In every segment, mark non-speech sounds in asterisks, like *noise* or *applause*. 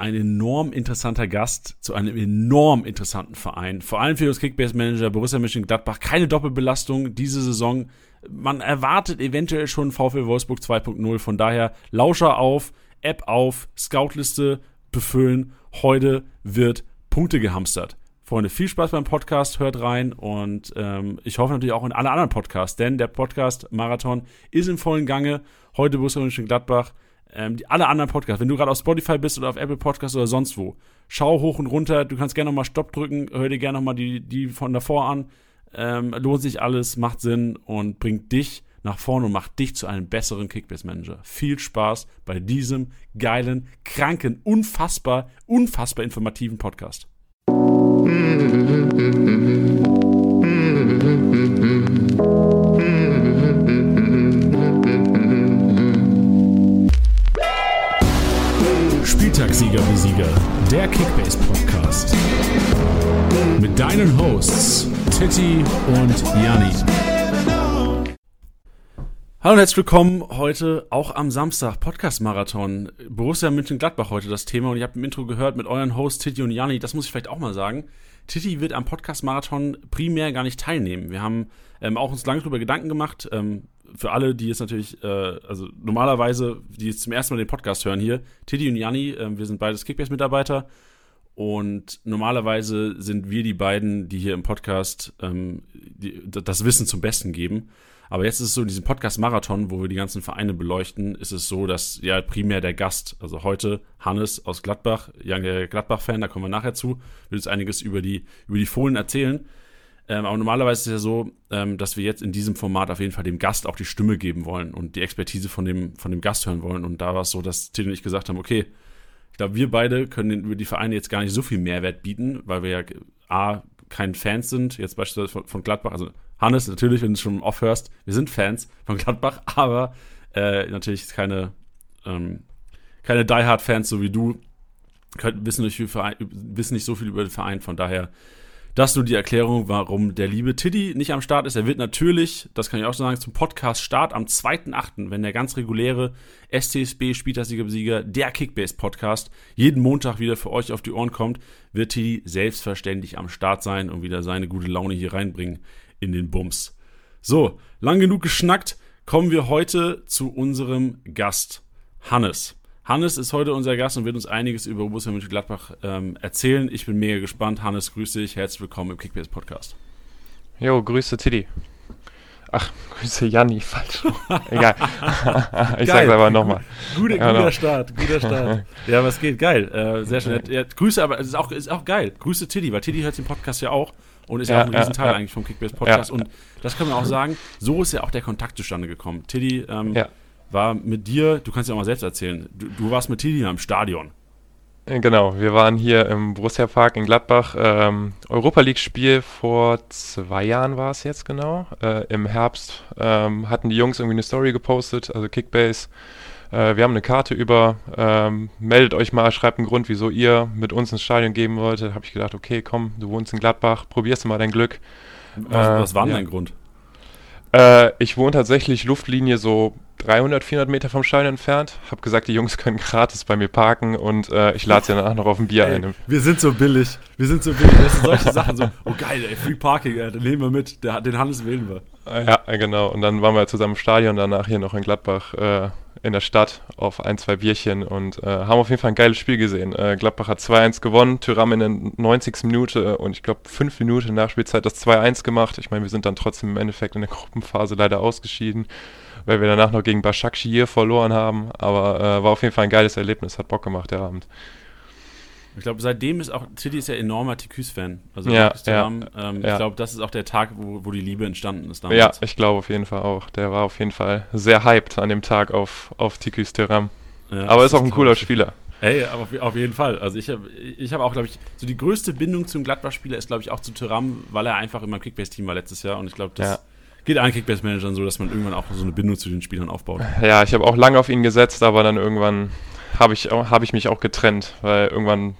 ein enorm interessanter Gast zu einem enorm interessanten Verein. Vor allem für uns Kickbase-Manager Borussia Mönchengladbach. Keine Doppelbelastung diese Saison. Man erwartet eventuell schon VfL Wolfsburg 2.0. Von daher Lauscher auf, App auf, Scoutliste befüllen. Heute wird Punkte gehamstert. Freunde, viel Spaß beim Podcast, hört rein und ähm, ich hoffe natürlich auch in alle anderen Podcasts, denn der Podcast Marathon ist im vollen Gange. Heute Borussia Mönchengladbach. Ähm, die, alle anderen Podcasts, wenn du gerade auf Spotify bist oder auf Apple Podcasts oder sonst wo, schau hoch und runter. Du kannst gerne nochmal Stopp drücken, hör dir gerne nochmal die, die von davor an. Ähm, lohnt sich alles, macht Sinn und bringt dich nach vorne und macht dich zu einem besseren Kickbase-Manager. Viel Spaß bei diesem geilen, kranken, unfassbar, unfassbar informativen Podcast. *laughs* Spieltagssieger Besieger, der Kickbase Podcast. Mit deinen Hosts Titti und Janni. Hallo und herzlich willkommen heute auch am Samstag Podcast-Marathon. Borussia München-Gladbach heute das Thema und ihr habt im Intro gehört mit euren Hosts Titti und Janni. Das muss ich vielleicht auch mal sagen. Titti wird am Podcast-Marathon primär gar nicht teilnehmen. Wir haben ähm, auch uns lange darüber Gedanken gemacht. Ähm, für alle, die jetzt natürlich, äh, also normalerweise, die jetzt zum ersten Mal den Podcast hören hier, Titti und Janni, äh, wir sind beides Kickbase-Mitarbeiter. Und normalerweise sind wir die beiden, die hier im Podcast ähm, die, das Wissen zum Besten geben. Aber jetzt ist es so, in diesem Podcast-Marathon, wo wir die ganzen Vereine beleuchten, ist es so, dass ja primär der Gast, also heute Hannes aus Gladbach, Young Gladbach-Fan, da kommen wir nachher zu, wird uns einiges über die, über die Fohlen erzählen. Ähm, aber normalerweise ist es ja so, ähm, dass wir jetzt in diesem Format auf jeden Fall dem Gast auch die Stimme geben wollen und die Expertise von dem, von dem Gast hören wollen. Und da war es so, dass Till und ich gesagt haben, okay, ich glaube, wir beide können über die Vereine jetzt gar nicht so viel Mehrwert bieten, weil wir ja A, kein Fans sind, jetzt beispielsweise von, von Gladbach, also Hannes, natürlich, wenn du schon oft hörst, wir sind Fans von Gladbach, *laughs* aber äh, natürlich keine, ähm, keine Die Hard-Fans, so wie du, können, wissen, nicht wissen nicht so viel über den Verein, von daher das nur die Erklärung, warum der liebe Tiddy nicht am Start ist. Er wird natürlich, das kann ich auch schon sagen, zum Podcast-Start am 2.8., wenn der ganz reguläre STSB Spieltagssieger der Kickbase-Podcast jeden Montag wieder für euch auf die Ohren kommt, wird Tiddy selbstverständlich am Start sein und wieder seine gute Laune hier reinbringen in den Bums. So, lang genug geschnackt, kommen wir heute zu unserem Gast, Hannes. Hannes ist heute unser Gast und wird uns einiges über Borussia Mönchengladbach ähm, erzählen. Ich bin mega gespannt. Hannes, grüße dich. Herzlich willkommen im Kickbase Podcast. Jo, grüße Tiddy. Ach, *laughs* grüße Janni, falsch. *laughs* Egal. ich Geil. sag's aber nochmal. Guter, ja, Start, guter Start. *laughs* ja, was geht? Geil. Äh, sehr schön. Ja, Grüße, aber es ist auch, ist auch geil. Grüße Tiddy, weil Tiddy hört den Podcast ja auch und ist ja, ja auch ein Riesenteil eigentlich vom Kickbase Podcast. Und das können wir auch sagen, so ist ja auch der Kontakt zustande gekommen. Tiddy, ähm, war mit dir, du kannst ja auch mal selbst erzählen, du, du warst mit Tiddy im Stadion. Äh, genau, wir waren hier im Borussia Park in Gladbach. Ähm, Europa League-Spiel vor zwei Jahren war es jetzt genau. Äh, Im Herbst ähm, hatten die Jungs irgendwie eine Story gepostet, also Kickbase. Äh, wir haben eine Karte über. Ähm, meldet euch mal, schreibt einen Grund, wieso ihr mit uns ins Stadion gehen wolltet. Habe ich gedacht, okay, komm, du wohnst in Gladbach, probierst du mal dein Glück. Was, äh, was war denn ja. dein Grund? Äh, ich wohne tatsächlich Luftlinie so 300, 400 Meter vom Stadion entfernt. Hab gesagt, die Jungs können gratis bei mir parken und äh, ich lade sie danach noch auf ein Bier ey, ein. Wir sind so billig. Wir sind so billig. Das sind solche Sachen so, oh geil, ey, Free Parking, ey, den nehmen wir mit. Der, den Hannes wählen wir. Ja, genau. Und dann waren wir zusammen im Stadion, danach hier noch in Gladbach äh, in der Stadt auf ein, zwei Bierchen und äh, haben auf jeden Fall ein geiles Spiel gesehen. Äh, Gladbach hat 2-1 gewonnen, Tyram in der 90. Minute und ich glaube 5 Minuten nach Spielzeit das 2-1 gemacht. Ich meine, wir sind dann trotzdem im Endeffekt in der Gruppenphase leider ausgeschieden weil wir danach noch gegen Başakşehir verloren haben. Aber äh, war auf jeden Fall ein geiles Erlebnis, hat Bock gemacht, der Abend. Ich glaube, seitdem ist auch, City ist ja enormer TQs-Fan. Also ja, ja, ähm, ja. ich glaube, das ist auch der Tag, wo, wo die Liebe entstanden ist damals. Ja, ich glaube auf jeden Fall auch. Der war auf jeden Fall sehr hyped an dem Tag auf, auf TQs Teram. Ja, aber ist auch ein cooler Spieler. Hey, aber auf, jeden Fall. Also ich habe ich hab auch, glaube ich, so die größte Bindung zum Gladbach-Spieler ist, glaube ich, auch zu Tyram, weil er einfach immer im Kickbase-Team war letztes Jahr und ich glaube, das ja. Geht allen Kickbase-Managern so, dass man irgendwann auch so eine Bindung zu den Spielern aufbaut. Ja, ich habe auch lange auf ihn gesetzt, aber dann irgendwann habe ich, hab ich mich auch getrennt, weil irgendwann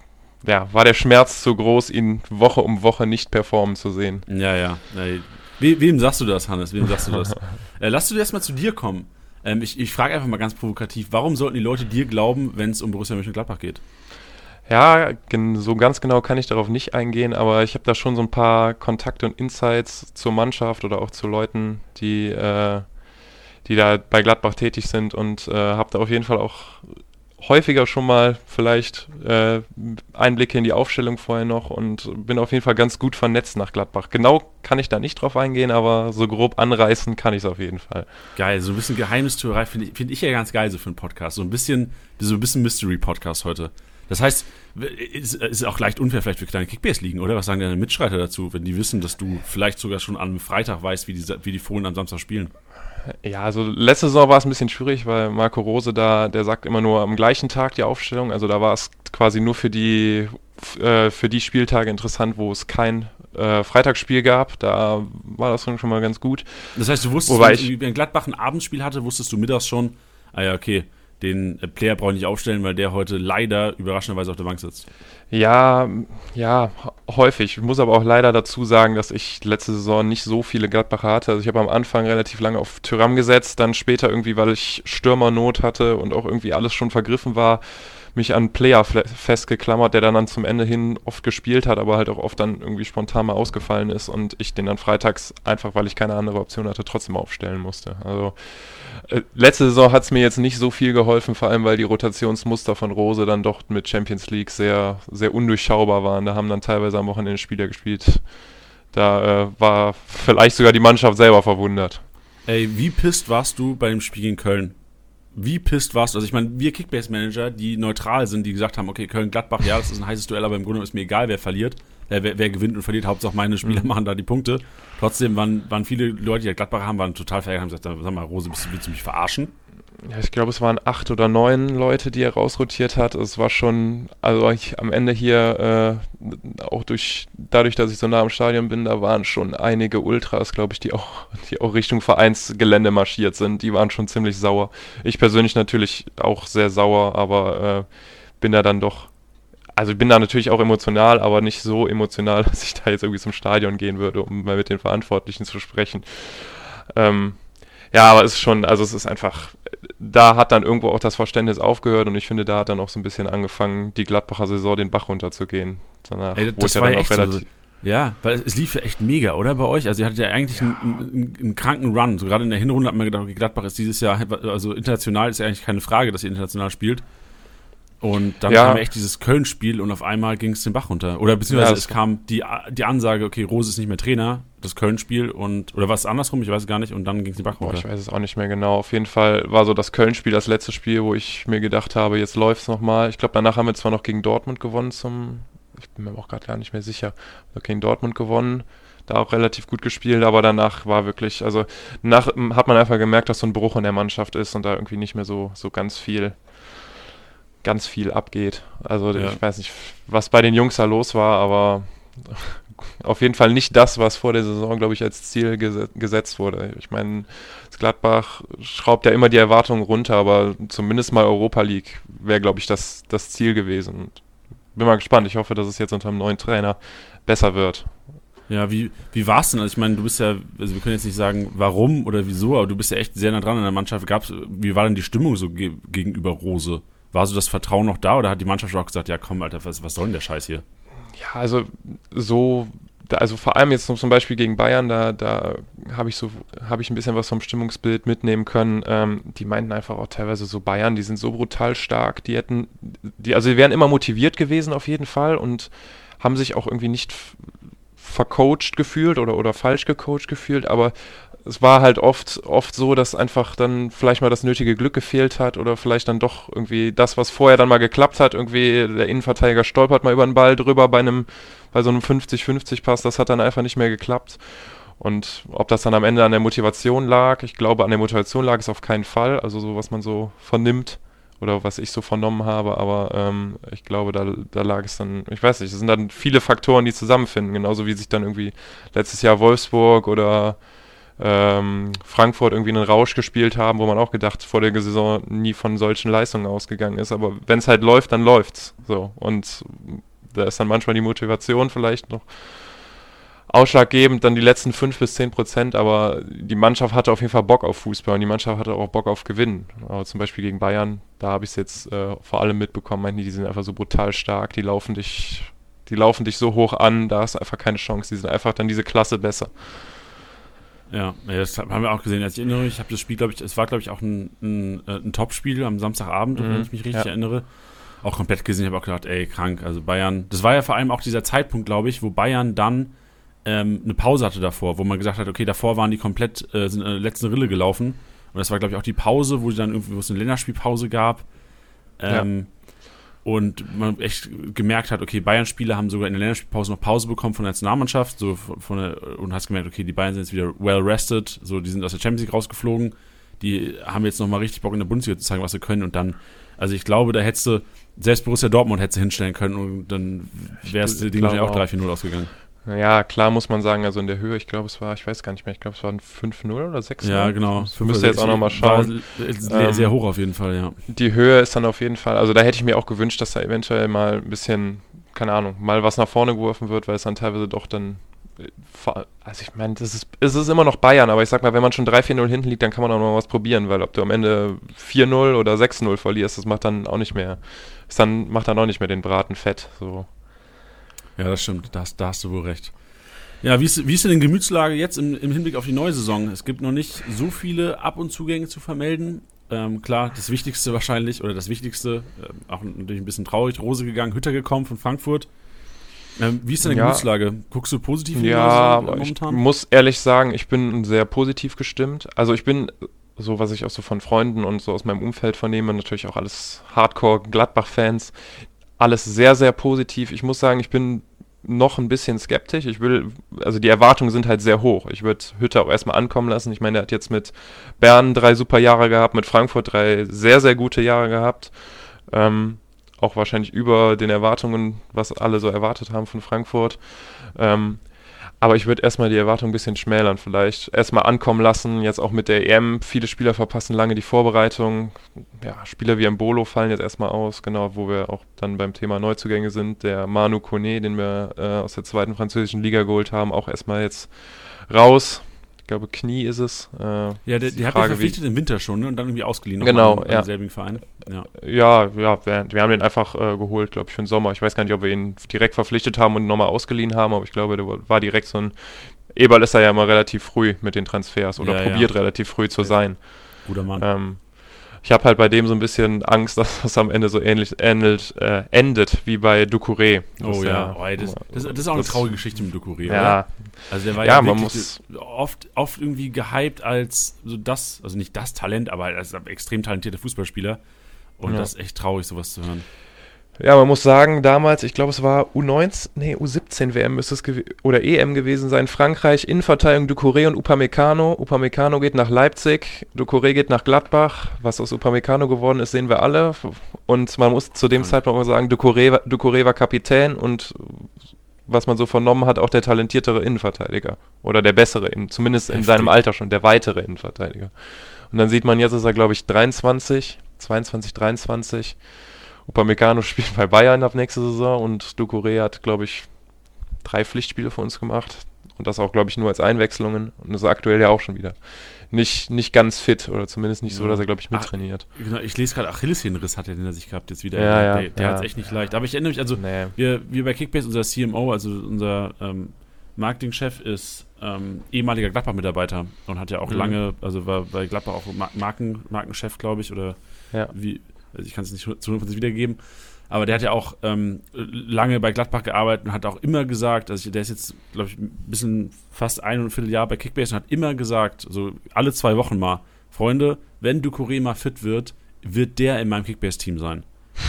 ja, war der Schmerz zu groß, ihn Woche um Woche nicht performen zu sehen. Ja, ja. We wem sagst du das, Hannes? Wem sagst du das? *laughs* äh, lass du erstmal zu dir kommen. Ähm, ich ich frage einfach mal ganz provokativ, warum sollten die Leute dir glauben, wenn es um Borussia Mönchengladbach geht? Ja, so ganz genau kann ich darauf nicht eingehen, aber ich habe da schon so ein paar Kontakte und Insights zur Mannschaft oder auch zu Leuten, die, äh, die da bei Gladbach tätig sind und äh, habe da auf jeden Fall auch häufiger schon mal vielleicht äh, Einblicke in die Aufstellung vorher noch und bin auf jeden Fall ganz gut vernetzt nach Gladbach. Genau kann ich da nicht drauf eingehen, aber so grob anreißen kann ich es auf jeden Fall. Geil, so ein bisschen Geheimnistuerei finde ich, find ich ja ganz geil so für einen Podcast. So ein bisschen, so ein bisschen Mystery-Podcast heute. Das heißt, ist, ist auch leicht unfair vielleicht für kleine Kickbase-Ligen, oder? Was sagen deine Mitstreiter dazu, wenn die wissen, dass du vielleicht sogar schon am Freitag weißt, wie die, wie die Fohlen am Samstag spielen? Ja, also letzte Saison war es ein bisschen schwierig, weil Marco Rose da, der sagt immer nur am gleichen Tag die Aufstellung. Also da war es quasi nur für die, äh, für die Spieltage interessant, wo es kein äh, Freitagsspiel gab. Da war das schon mal ganz gut. Das heißt, du wusstest, Wobei wenn, wenn Gladbach ein Abendspiel hatte, wusstest du mittags schon, ah ja, okay, den Player brauche ich nicht aufstellen, weil der heute leider überraschenderweise auf der Bank sitzt. Ja, ja, häufig. Ich muss aber auch leider dazu sagen, dass ich letzte Saison nicht so viele Gladbacher hatte. Also ich habe am Anfang relativ lange auf Tyram gesetzt, dann später irgendwie, weil ich Stürmernot hatte und auch irgendwie alles schon vergriffen war, mich an Player festgeklammert, der dann, dann zum Ende hin oft gespielt hat, aber halt auch oft dann irgendwie spontan mal ausgefallen ist und ich den dann freitags einfach, weil ich keine andere Option hatte, trotzdem aufstellen musste. Also äh, letzte Saison hat es mir jetzt nicht so viel geholfen, vor allem weil die Rotationsmuster von Rose dann doch mit Champions League sehr, sehr undurchschaubar waren. Da haben dann teilweise am Wochenende Spieler gespielt. Da äh, war vielleicht sogar die Mannschaft selber verwundert. Ey, wie pisst warst du bei dem Spiel in Köln? Wie pisst warst du? Also ich meine, wir Kickbase-Manager, die neutral sind, die gesagt haben, okay, Köln-Gladbach, ja, das ist ein heißes Duell, aber im Grunde ist mir egal, wer verliert, äh, wer, wer, gewinnt und verliert. Hauptsache meine Spieler mhm. machen da die Punkte. Trotzdem waren, waren viele Leute, die Gladbach haben, waren total verärgert, haben gesagt, sag mal, Rose, willst du mich verarschen? Ja, ich glaube, es waren acht oder neun Leute, die er rausrotiert hat. Es war schon, also ich, am Ende hier, äh, auch durch, dadurch, dass ich so nah am Stadion bin, da waren schon einige Ultras, glaube ich, die auch, die auch Richtung Vereinsgelände marschiert sind. Die waren schon ziemlich sauer. Ich persönlich natürlich auch sehr sauer, aber äh, bin da dann doch, also ich bin da natürlich auch emotional, aber nicht so emotional, *laughs* dass ich da jetzt irgendwie zum Stadion gehen würde, um mal mit den Verantwortlichen zu sprechen. Ähm, ja, aber es ist schon, also es ist einfach, da hat dann irgendwo auch das Verständnis aufgehört und ich finde, da hat dann auch so ein bisschen angefangen, die Gladbacher Saison den Bach runterzugehen. Danach, Ey, das war ja echt so, ja, weil es lief ja echt mega, oder bei euch? Also ihr hattet ja eigentlich ja. Einen, einen, einen, kranken Run. So gerade in der Hinrunde hat man gedacht, okay, Gladbach ist dieses Jahr, also international ist ja eigentlich keine Frage, dass ihr international spielt. Und dann ja. kam echt dieses Köln-Spiel und auf einmal ging es den Bach runter. Oder beziehungsweise ja, es kam die, die Ansage, okay, Rose ist nicht mehr Trainer, das Köln-Spiel und oder war es andersrum, ich weiß gar nicht, und dann ging es den Bach runter. Boah, ich weiß es auch nicht mehr genau. Auf jeden Fall war so das Köln-Spiel das letzte Spiel, wo ich mir gedacht habe, jetzt läuft es nochmal. Ich glaube, danach haben wir zwar noch gegen Dortmund gewonnen zum, ich bin mir auch gerade gar nicht mehr sicher, gegen Dortmund gewonnen da auch relativ gut gespielt, aber danach war wirklich, also nach hat man einfach gemerkt, dass so ein Bruch in der Mannschaft ist und da irgendwie nicht mehr so, so ganz viel ganz viel abgeht. Also ja. ich weiß nicht, was bei den Jungs da los war, aber *laughs* auf jeden Fall nicht das, was vor der Saison, glaube ich, als Ziel gesetzt wurde. Ich meine, das Gladbach schraubt ja immer die Erwartungen runter, aber zumindest mal Europa League wäre, glaube ich, das, das Ziel gewesen. Bin mal gespannt. Ich hoffe, dass es jetzt unter einem neuen Trainer besser wird. Ja, wie, wie war es denn? Also ich meine, du bist ja, also wir können jetzt nicht sagen, warum oder wieso, aber du bist ja echt sehr nah dran an der Mannschaft. Gab's, wie war denn die Stimmung so ge gegenüber Rose? War so das Vertrauen noch da oder hat die Mannschaft auch gesagt, ja komm, Alter, was, was soll denn der Scheiß hier? Ja, also so, also vor allem jetzt zum Beispiel gegen Bayern, da, da habe ich so, habe ich ein bisschen was vom Stimmungsbild mitnehmen können. Ähm, die meinten einfach auch teilweise so Bayern, die sind so brutal stark, die hätten, die, also die wären immer motiviert gewesen auf jeden Fall und haben sich auch irgendwie nicht vercoacht gefühlt oder, oder falsch gecoacht gefühlt, aber es war halt oft, oft so, dass einfach dann vielleicht mal das nötige Glück gefehlt hat oder vielleicht dann doch irgendwie das, was vorher dann mal geklappt hat, irgendwie der Innenverteidiger stolpert mal über den Ball drüber bei einem, bei so einem 50-50 Pass, das hat dann einfach nicht mehr geklappt. Und ob das dann am Ende an der Motivation lag, ich glaube, an der Motivation lag es auf keinen Fall, also so, was man so vernimmt oder was ich so vernommen habe, aber ähm, ich glaube, da, da lag es dann, ich weiß nicht, es sind dann viele Faktoren, die zusammenfinden, genauso wie sich dann irgendwie letztes Jahr Wolfsburg oder ähm, Frankfurt irgendwie einen Rausch gespielt haben, wo man auch gedacht vor der Saison nie von solchen Leistungen ausgegangen ist. Aber wenn es halt läuft, dann läuft's. So. Und da ist dann manchmal die Motivation vielleicht noch ausschlaggebend dann die letzten 5 bis 10 Prozent, aber die Mannschaft hatte auf jeden Fall Bock auf Fußball und die Mannschaft hatte auch Bock auf Gewinnen. Aber zum Beispiel gegen Bayern, da habe ich es jetzt äh, vor allem mitbekommen, meinten die, die sind einfach so brutal stark, die laufen dich, die laufen dich so hoch an, da hast du einfach keine Chance, die sind einfach dann diese Klasse besser. Ja, das haben wir auch gesehen. Als ich erinnere, ich habe das Spiel, glaube ich, es war, glaube ich, auch ein, ein, äh, ein Top-Spiel am Samstagabend, mhm. wenn ich mich richtig ja. erinnere. Auch komplett gesehen, ich habe auch gedacht, ey, krank. Also Bayern, das war ja vor allem auch dieser Zeitpunkt, glaube ich, wo Bayern dann ähm, eine Pause hatte davor, wo man gesagt hat, okay, davor waren die komplett, äh, sind in der letzten Rille gelaufen. Und das war, glaube ich, auch die Pause, wo dann irgendwie, wo es eine Länderspielpause gab. Ähm, ja. Und man echt gemerkt hat, okay, Bayern-Spieler haben sogar in der Länderspielpause noch Pause bekommen von der Nationalmannschaft. So von, der, und hast gemerkt, okay, die Bayern sind jetzt wieder well rested. So, die sind aus der Champions League rausgeflogen. Die haben jetzt nochmal richtig Bock in der Bundesliga zu zeigen, was sie können. Und dann, also ich glaube, da hättest du, selbst Borussia Dortmund hätte hinstellen können und dann wärst du Ding auch 3-4-0 ausgegangen. Ja, klar muss man sagen, also in der Höhe, ich glaube, es war, ich weiß gar nicht mehr, ich glaube, es waren 5-0 oder 6-0. Ja, genau. Ich müsste jetzt auch nochmal schauen. Sehr, ähm, sehr hoch auf jeden Fall, ja. Die Höhe ist dann auf jeden Fall, also da hätte ich mir auch gewünscht, dass da eventuell mal ein bisschen, keine Ahnung, mal was nach vorne geworfen wird, weil es dann teilweise doch dann also ich meine, das ist, es ist immer noch Bayern, aber ich sag mal, wenn man schon 3-4-0 hinten liegt, dann kann man auch noch was probieren, weil ob du am Ende 4-0 oder 6-0 verlierst, das macht dann auch nicht mehr, ist dann, macht dann auch nicht mehr den Braten fett. So. Ja, das stimmt, da hast, da hast du wohl recht. Ja, wie ist, wie ist denn die Gemütslage jetzt im, im Hinblick auf die neue Saison? Es gibt noch nicht so viele Ab- und Zugänge zu vermelden. Ähm, klar, das Wichtigste wahrscheinlich, oder das Wichtigste, äh, auch natürlich ein bisschen traurig, Rose gegangen, Hütter gekommen von Frankfurt. Ähm, wie ist denn die ja. Gemütslage? Guckst du positiv in ja, Saison, momentan? Ich muss ehrlich sagen, ich bin sehr positiv gestimmt. Also ich bin so, was ich auch so von Freunden und so aus meinem Umfeld vernehme, natürlich auch alles Hardcore-Gladbach-Fans, alles sehr, sehr positiv. Ich muss sagen, ich bin noch ein bisschen skeptisch. Ich will, also die Erwartungen sind halt sehr hoch. Ich würde Hütter auch erstmal ankommen lassen. Ich meine, er hat jetzt mit Bern drei super Jahre gehabt, mit Frankfurt drei sehr, sehr gute Jahre gehabt. Ähm, auch wahrscheinlich über den Erwartungen, was alle so erwartet haben von Frankfurt. Ähm, aber ich würde erstmal die Erwartung ein bisschen schmälern vielleicht. Erstmal ankommen lassen, jetzt auch mit der EM. Viele Spieler verpassen lange die Vorbereitung. Ja, Spieler wie Mbolo fallen jetzt erstmal aus, genau, wo wir auch dann beim Thema Neuzugänge sind. Der Manu Kone, den wir äh, aus der zweiten französischen Liga geholt haben, auch erstmal jetzt raus glaube Knie ist es. Äh, ja, der, der hat verpflichtet im Winter schon ne? und dann irgendwie ausgeliehen. Genau, ja. selben Verein. Ja, ja, ja wir, wir, haben den einfach äh, geholt, glaube ich, für den Sommer. Ich weiß gar nicht, ob wir ihn direkt verpflichtet haben und nochmal ausgeliehen haben, aber ich glaube, der war direkt so ein. Eberl ist ja immer relativ früh mit den Transfers oder ja, probiert ja. relativ früh zu sein. Guter Mann. Ähm, ich habe halt bei dem so ein bisschen Angst, *laughs* dass das am Ende so ähnlich endet, äh, endet wie bei Ducouré. Oh ja, oh, das, das, das, ist auch eine traurige Geschichte mit Ducouré, ja. Oder? Also der war ja, ja man muss oft, oft irgendwie gehypt als so das, also nicht das Talent, aber als extrem talentierter Fußballspieler. Und ja. das ist echt traurig, sowas zu hören. Ja, man muss sagen, damals, ich glaube, es war U19, nee, U17 WM müsste es oder EM gewesen sein. Frankreich, Innenverteidigung Ducouré und Upamecano. Upamecano geht nach Leipzig, Ducouré geht nach Gladbach. Was aus Upamecano geworden ist, sehen wir alle. Und man muss zu dem Zeitpunkt auch sagen, Ducouré, Ducouré war Kapitän und was man so vernommen hat, auch der talentiertere Innenverteidiger. Oder der bessere, zumindest in Heftig. seinem Alter schon, der weitere Innenverteidiger. Und dann sieht man, jetzt ist er, glaube ich, 23, 22, 23. Upamecano *laughs* spielt bei Bayern ab nächste Saison und Ducouré hat, glaube ich, drei Pflichtspiele für uns gemacht. Und das auch, glaube ich, nur als Einwechslungen. Und ist aktuell ja auch schon wieder nicht, nicht ganz fit oder zumindest nicht so, dass er, glaube ich, mittrainiert. Ach, genau, ich lese gerade, Achillessehnenriss hat er den er sich gehabt jetzt wieder. Ja, ja, der der ja. hat es echt nicht leicht. Aber ich erinnere mich, also nee. wir, wir bei Kickbase, unser CMO, also unser ähm, Marketingchef ist ähm, ehemaliger Gladbach-Mitarbeiter und hat ja auch mhm. lange, also war bei Gladbach auch Marken, Markenchef, glaube ich, oder ja. wie, also ich kann es nicht zu 100% wiedergeben, aber der hat ja auch ähm, lange bei Gladbach gearbeitet und hat auch immer gesagt, also der ist jetzt, glaube ich, ein bisschen fast ein und ein Vierteljahr bei Kickbase und hat immer gesagt, so alle zwei Wochen mal, Freunde, wenn Ducouré mal fit wird, wird der in meinem Kickbase-Team sein. *laughs*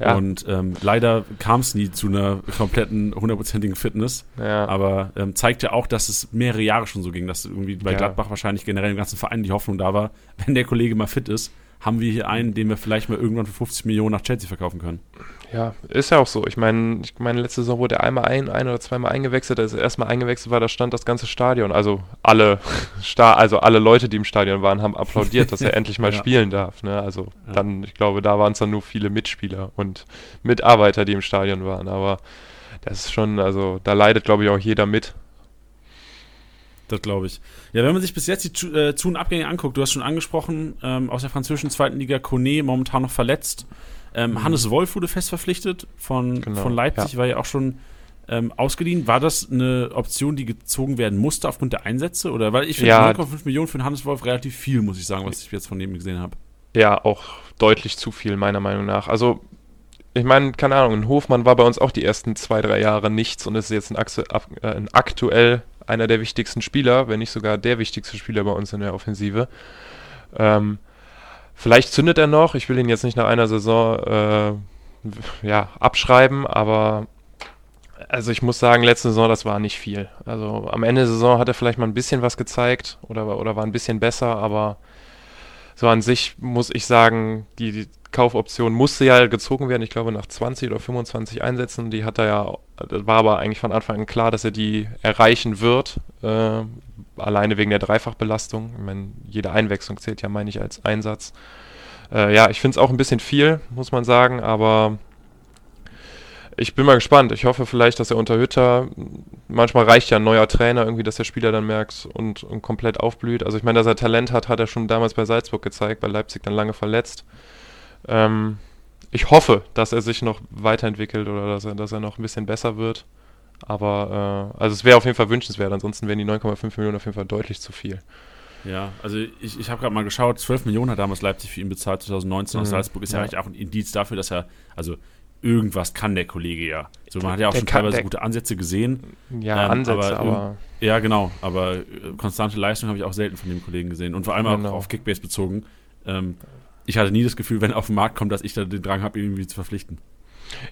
Ja. Und ähm, leider kam es nie zu einer kompletten, hundertprozentigen Fitness. Ja. Aber ähm, zeigt ja auch, dass es mehrere Jahre schon so ging, dass irgendwie bei ja. Gladbach wahrscheinlich generell im ganzen Verein die Hoffnung da war, *laughs* wenn der Kollege mal fit ist, haben wir hier einen, den wir vielleicht mal irgendwann für 50 Millionen nach Chelsea verkaufen können. Ja, ist ja auch so. Ich meine, ich meine, letzte Saison wurde er einmal ein, ein oder zweimal eingewechselt. Als er erstmal eingewechselt war, da stand das ganze Stadion. Also alle *laughs* also alle Leute, die im Stadion waren, haben applaudiert, dass er *laughs* endlich mal ja. spielen darf. Ne? Also ja. dann, ich glaube, da waren es dann nur viele Mitspieler und Mitarbeiter, die im Stadion waren. Aber das ist schon, also da leidet, glaube ich, auch jeder mit. Das glaube ich. Ja, wenn man sich bis jetzt die äh, Zu- und Abgänge anguckt, du hast schon angesprochen, ähm, aus der französischen zweiten Liga Kone momentan noch verletzt. Ähm, Hannes Wolf wurde fest verpflichtet von, Mhm. Genau, von Leipzig, war ja auch schon ähm, ausgeliehen. War das eine Option, die gezogen werden musste aufgrund der Einsätze? Oder weil ich finde Ja. 9,5 Millionen für den Hannes Wolf relativ viel, muss ich sagen, was ich jetzt von dem gesehen habe. Ja, auch deutlich zu viel, meiner Meinung nach. Also, ich meine, keine Ahnung, ein Hofmann war bei uns auch die ersten zwei, drei Jahre nichts und ist jetzt ein, äh, ein aktuell einer der wichtigsten Spieler, wenn nicht sogar der wichtigste Spieler bei uns in der Offensive. Ähm, vielleicht zündet er noch, ich will ihn jetzt nicht nach einer Saison äh, ja, abschreiben, aber also ich muss sagen, letzte Saison, das war nicht viel. Also am Ende der Saison hat er vielleicht mal ein bisschen was gezeigt oder, oder war ein bisschen besser, aber so an sich muss ich sagen, die, die Kaufoption musste ja gezogen werden, ich glaube nach 20 oder 25 Einsätzen. Die hat er ja, das war aber eigentlich von Anfang an klar, dass er die erreichen wird. Äh, alleine wegen der Dreifachbelastung. Ich meine, jede Einwechslung zählt ja, meine ich, als Einsatz. Äh, ja, ich finde es auch ein bisschen viel, muss man sagen, aber ich bin mal gespannt. Ich hoffe vielleicht, dass er unter Hütter, manchmal reicht ja ein neuer Trainer irgendwie, dass der Spieler dann merkt und, und komplett aufblüht. Also ich meine, dass er Talent hat, hat er schon damals bei Salzburg gezeigt, bei Leipzig dann lange verletzt. Ähm, ich hoffe, dass er sich noch weiterentwickelt oder dass er, dass er noch ein bisschen besser wird. Aber äh, also es wäre auf jeden Fall wünschenswert, ansonsten wären die 9,5 Millionen auf jeden Fall deutlich zu viel. Ja, also ich, ich habe gerade mal geschaut, 12 Millionen hat damals Leipzig für ihn bezahlt, 2019 aus Mhm, Salzburg. Ist ja. ja. eigentlich auch ein Indiz dafür, dass er, also irgendwas kann der Kollege ja. So, man hat ja auch Der schon kann- teilweise gute Ansätze gesehen. Ja, Ähm, Ansätze, aber, aber, Ja, genau, aber äh, konstante Leistung habe ich auch selten von dem Kollegen gesehen. Und vor allem Genau. auch auf Kickbase bezogen. Ähm, ich hatte nie das Gefühl, wenn er auf den Markt kommt, dass ich da den Drang habe, irgendwie zu verpflichten.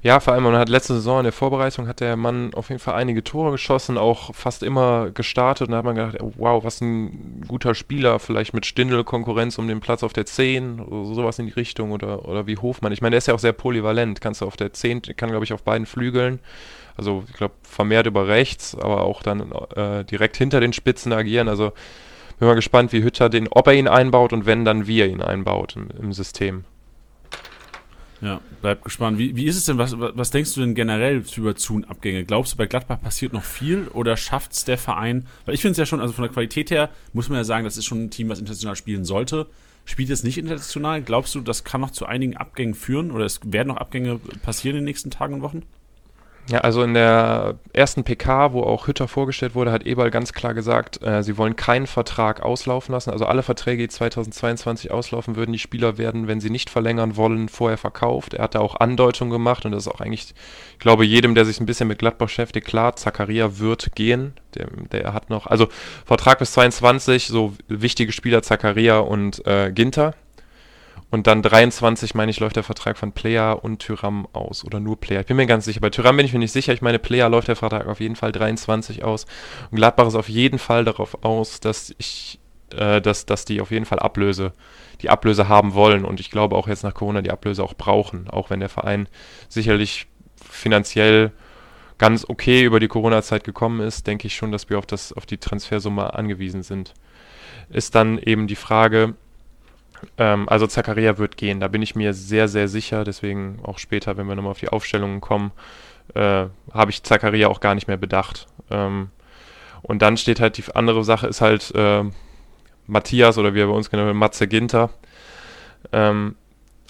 Ja, vor allem, man hat letzte Saison in der Vorbereitung hat der Mann auf jeden Fall einige Tore geschossen, auch fast immer gestartet und da hat man gedacht, wow, was ein guter Spieler, vielleicht mit Stindel Konkurrenz um den Platz auf der 10, oder sowas in die Richtung oder, oder wie Hofmann. Ich meine, der ist ja auch sehr polyvalent, kannst du auf der 10, kann glaube ich auf beiden Flügeln, also ich glaube vermehrt über rechts, aber auch dann äh, direkt hinter den Spitzen agieren, also bin mal gespannt, wie Hütter den, ob er ihn einbaut und wenn, dann wie er ihn einbaut im, im System. Ja, bleib gespannt. Wie, wie ist es denn, was, was denkst du denn generell über Zu- und Abgänge? Glaubst du, bei Gladbach passiert noch viel oder schafft es der Verein? Weil ich finde es ja schon, also von der Qualität her, muss man ja sagen, das ist schon ein Team, was international spielen sollte. Spielt es nicht international? Glaubst du, das kann noch zu einigen Abgängen führen oder es werden noch Abgänge passieren in den nächsten Tagen und Wochen? Ja, also in der ersten PK, wo auch Hütter vorgestellt wurde, hat Eberl ganz klar gesagt, äh, sie wollen keinen Vertrag auslaufen lassen. Also alle Verträge, die 2022 auslaufen würden, die Spieler werden, wenn sie nicht verlängern wollen, vorher verkauft. Er hat da auch Andeutungen gemacht und das ist auch eigentlich, ich glaube, jedem, der sich ein bisschen mit Gladbach beschäftigt, klar, Zakaria wird gehen. Der, der hat noch, also Vertrag bis 22, so wichtige Spieler Zakaria und äh, Ginter. Und dann 23, meine ich, läuft der Vertrag von Player und Tyram aus. Oder nur Player. Ich bin mir ganz sicher. Bei Tyram bin ich mir nicht sicher. Ich meine, Player läuft der Vertrag auf jeden Fall 23 aus. Und Gladbach ist auf jeden Fall darauf aus, dass ich, äh, dass, dass die auf jeden Fall Ablöse, die Ablöse haben wollen. Und ich glaube auch jetzt nach Corona die Ablöse auch brauchen. Auch wenn der Verein sicherlich finanziell ganz okay über die Corona-Zeit gekommen ist, denke ich schon, dass wir auf, das, auf die Transfersumme angewiesen sind. Ist dann eben die Frage, ähm, also Zakaria wird gehen, da bin ich mir sehr, sehr sicher. Deswegen auch später, wenn wir nochmal auf die Aufstellungen kommen, äh, habe ich Zakaria auch gar nicht mehr bedacht. Ähm, und dann steht halt die andere Sache, ist halt äh, Matthias oder wie er bei uns genannt wird, Matze Ginter. Ähm,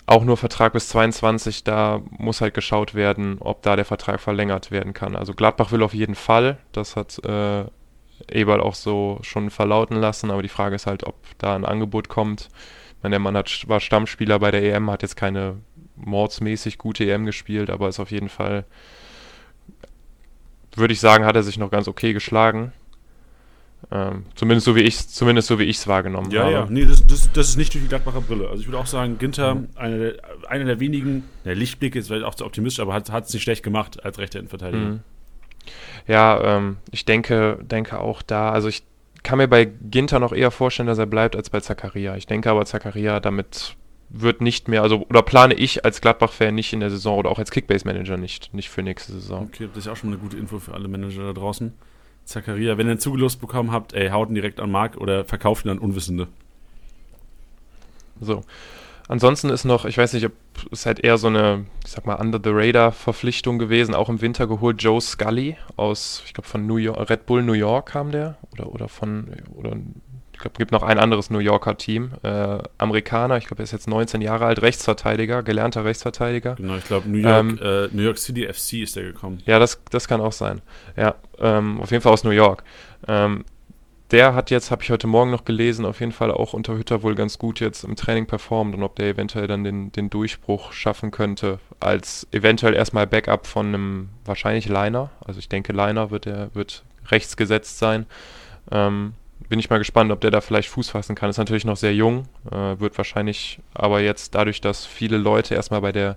auch nur Vertrag bis 22, da muss halt geschaut werden, ob da der Vertrag verlängert werden kann. Also Gladbach will auf jeden Fall, das hat äh, Eberl auch so schon verlauten lassen, aber die Frage ist halt, ob da ein Angebot kommt. Meine, der Mann hat, war Stammspieler bei der EM, hat jetzt keine mordsmäßig gute EM gespielt, aber ist auf jeden Fall, würde ich sagen, hat er sich noch ganz okay geschlagen. Ähm, zumindest so wie ich zumindest so wie ich es wahrgenommen Ja, habe. ja. Nee, das, das, das ist nicht durch die Gladbacher Brille. Also ich würde auch sagen, Ginter, einer der, einer der wenigen, der Lichtblick ist vielleicht auch zu optimistisch, aber hat es nicht schlecht gemacht als rechter Innenverteidiger. Mhm. Ja, ähm, ich denke, denke auch da, also ich kann mir bei Ginter noch eher vorstellen, dass er bleibt als bei Zakaria. Ich denke aber, Zakaria damit wird nicht mehr, also oder plane ich als Gladbach-Fan nicht in der Saison oder auch als Kickbase-Manager nicht, nicht für nächste Saison. Okay, das ist auch schon eine gute Info für alle Manager da draußen. Zakaria, wenn ihr einen zugelost bekommen habt, ey, haut ihn direkt an Markt oder verkauft ihn an Unwissende. So. Ansonsten ist noch, ich weiß nicht, ob es halt eher so eine, ich sag mal, Under-the-Radar-Verpflichtung gewesen, auch im Winter geholt, Joe Scully aus, ich glaube, von New York, Red Bull New York kam der, oder, oder von, oder ich glaube, es gibt noch ein anderes New Yorker Team, äh, Amerikaner, ich glaube, er ist jetzt 19 Jahre alt, Rechtsverteidiger, gelernter Rechtsverteidiger. Genau, ich glaube, New, York, ähm, äh, New York City FC ist der gekommen. Ja, das, das kann auch sein. Ja, ähm, auf jeden Fall aus New York. Ähm, der hat jetzt, habe ich heute Morgen noch gelesen, auf jeden Fall auch unter Hütter wohl ganz gut jetzt im Training performt und ob der eventuell dann den, den Durchbruch schaffen könnte, als eventuell erstmal Backup von einem wahrscheinlich Liner. Also ich denke, Liner wird er wird rechts gesetzt sein. Ähm, bin ich mal gespannt, ob der da vielleicht Fuß fassen kann. Ist natürlich noch sehr jung, äh, wird wahrscheinlich aber jetzt dadurch, dass viele Leute erstmal bei der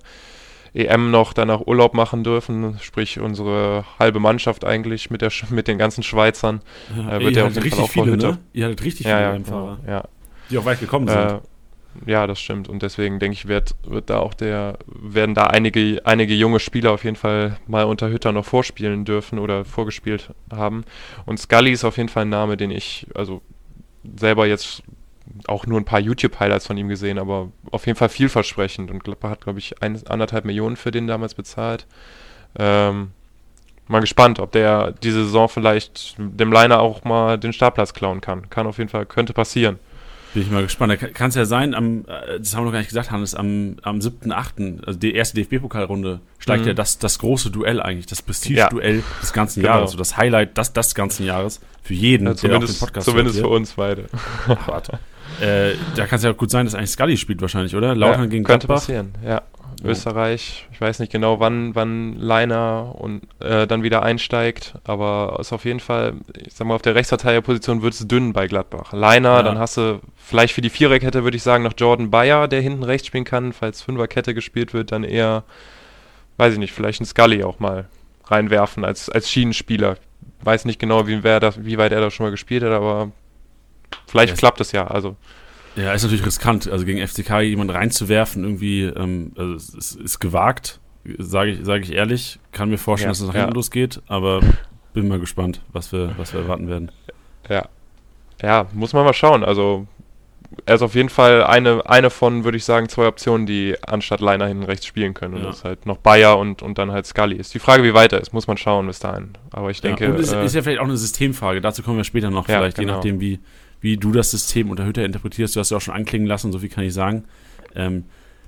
EM noch danach Urlaub machen dürfen, sprich unsere halbe Mannschaft eigentlich mit, der, mit den ganzen Schweizern. Ja, äh, wird der auf jeden Fall auch viele, ne? Ihr hattet richtig ja, viele ja. Genau, ja. Die auch weit gekommen sind. Äh, ja, das stimmt. Und deswegen denke ich, wird, wird da auch der, werden da einige, einige junge Spieler auf jeden Fall mal unter Hütter noch vorspielen dürfen oder vorgespielt haben. Und Scully ist auf jeden Fall ein Name, den ich, also selber jetzt auch nur ein paar YouTube-Highlights von ihm gesehen, aber auf jeden Fall vielversprechend. Und Gladbach hat, glaube ich, ein, anderthalb Millionen für den damals bezahlt. Ähm, mal gespannt, ob der diese Saison vielleicht dem Liner auch mal den Startplatz klauen kann. Kann auf jeden Fall, könnte passieren. Bin ich mal gespannt. Da kann es ja sein, am, äh, das haben wir noch gar nicht gesagt, Hannes, am, am 7.8., also die erste DFB-Pokalrunde, steigt mhm. ja das, das große Duell eigentlich, das Prestige-Duell ja. des ganzen genau. Jahres, so das Highlight des, des ganzen Jahres für jeden, ja, der auch den Podcast Zumindest für uns beide. Ach, warte. Äh, da kann es ja gut sein, dass eigentlich Scully spielt wahrscheinlich, oder? Lautern ja, gegen könnte Gladbach. passieren, ja. Österreich, ich weiß nicht genau, wann, wann Leiner und äh, dann wieder einsteigt, aber ist auf jeden Fall, ich sag mal, auf der Rechtsverteidigerposition wird es dünn bei Gladbach. Leiner, ja. dann hast du vielleicht für die Viererkette, würde ich sagen, noch Jordan Bayer, der hinten rechts spielen kann, falls Fünferkette gespielt wird, dann eher, weiß ich nicht, vielleicht ein Scully auch mal reinwerfen als, als Schienenspieler. Weiß nicht genau, wie, wer das, wie weit er da schon mal gespielt hat, aber Vielleicht ja, klappt es ja. Also. Ja, ist natürlich riskant. Also gegen FCK jemanden reinzuwerfen, irgendwie, ähm, also es ist, ist gewagt, sage ich, sag ich ehrlich. Kann mir vorstellen, ja, dass es nach hinten ja. losgeht, aber bin mal gespannt, was wir, was wir erwarten werden. Ja. Ja, muss man mal schauen. Also er ist auf jeden Fall eine, eine von, würde ich sagen, zwei Optionen, die anstatt Leiner hinten rechts spielen können. Und ja. das ist halt noch Bayer und, und dann halt Scully. Ist die Frage, wie weit er ist, muss man schauen bis dahin. Aber ich denke. Ja, und es äh, ist ja vielleicht auch eine Systemfrage. Dazu kommen wir später noch, vielleicht, genau. je nachdem, wie, wie du das System unter Hütter interpretierst. Du hast ja auch schon anklingen lassen, so viel kann ich sagen, ähm,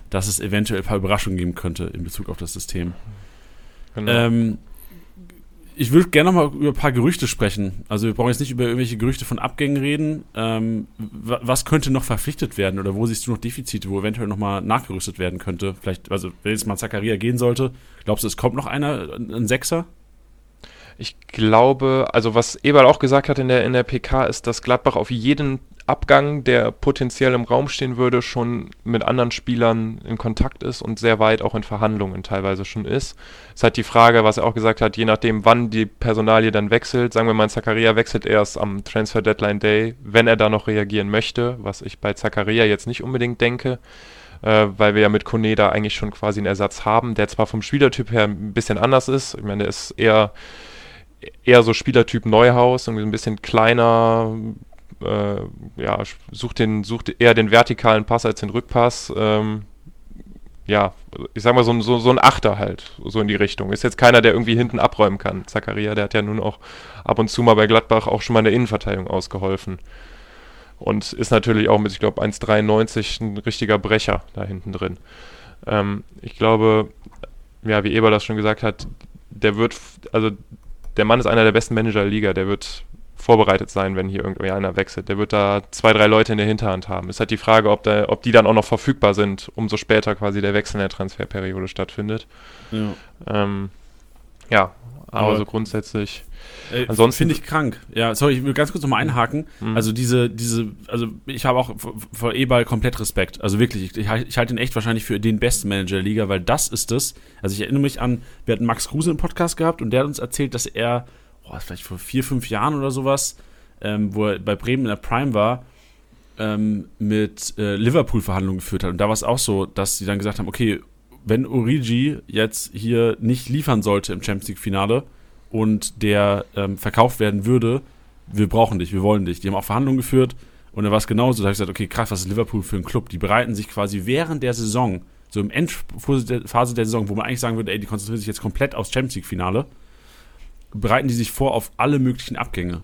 dass es eventuell ein paar Überraschungen geben könnte in Bezug auf das System. Genau. Ähm, ich würde gerne noch mal über ein paar Gerüchte sprechen. Also wir brauchen jetzt nicht über irgendwelche Gerüchte von Abgängen reden. Ähm, was könnte noch verpflichtet werden oder wo siehst du noch Defizite, wo eventuell noch mal nachgerüstet werden könnte? Vielleicht, also wenn jetzt mal Zakaria gehen sollte, glaubst du, es kommt noch einer, ein Sechser? Ich glaube, also was Eberl auch gesagt hat in der, in der PK, ist, dass Gladbach auf jeden Abgang, der potenziell im Raum stehen würde, schon mit anderen Spielern in Kontakt ist und sehr weit auch in Verhandlungen teilweise schon ist. Es halt die Frage, was er auch gesagt hat, je nachdem, wann die Personalie dann wechselt. Sagen wir mal, Zakaria wechselt erst am Transfer Deadline Day, wenn er da noch reagieren möchte, was ich bei Zakaria jetzt nicht unbedingt denke. Äh, weil wir ja mit Kone da eigentlich schon quasi einen Ersatz haben, der zwar vom Spielertyp her ein bisschen anders ist. Ich meine, der ist eher eher so Spielertyp Neuhaus, irgendwie ein bisschen kleiner, äh, ja, sucht, den, sucht eher den vertikalen Pass als den Rückpass. Ähm, ja, ich sag mal so, so, so ein Achter halt, so in die Richtung. Ist jetzt keiner, der irgendwie hinten abräumen kann. Zakaria, der hat ja nun auch ab und zu mal bei Gladbach auch schon mal in der Innenverteidigung ausgeholfen. Und ist natürlich auch mit, ich glaube, 1,93 ein richtiger Brecher da hinten drin. Ähm, ich glaube, ja, wie Eber das schon gesagt hat, der wird, also der Mann ist einer der besten Manager der Liga, der wird vorbereitet sein, wenn hier irgendwie einer wechselt. Der wird da zwei, drei Leute in der Hinterhand haben. Ist halt die Frage, ob, da, ob die dann auch noch verfügbar sind, umso später quasi der Wechsel in der Transferperiode stattfindet. Ja, ähm, ja aber, aber so grundsätzlich. Äh, ansonsten finde ich krank. Ja, sorry, ich will ganz kurz nochmal einhaken. Mhm. Also diese, diese, also ich habe auch vor E-Ball komplett Respekt. Also wirklich, ich, ich halte ihn echt wahrscheinlich für den besten Manager der Liga, weil das ist es. Also ich erinnere mich an, wir hatten Max Kruse im Podcast gehabt und der hat uns erzählt, dass er boah, vielleicht vor vier, fünf Jahren oder sowas, ähm, wo er bei Bremen in der Prime war, ähm, mit äh, Liverpool Verhandlungen geführt hat. Und da war es auch so, dass sie dann gesagt haben, okay, wenn Origi jetzt hier nicht liefern sollte im Champions League Finale und der ähm, verkauft werden würde, wir brauchen dich, wir wollen dich. Die haben auch Verhandlungen geführt Und da war es genauso, da habe ich gesagt, okay, krass, was ist Liverpool für ein Club? Die bereiten sich quasi während der Saison, so im Endphase der Saison, wo man eigentlich sagen würde, ey, die konzentrieren sich jetzt komplett aufs Champions League-Finale, bereiten die sich vor auf alle möglichen Abgänge.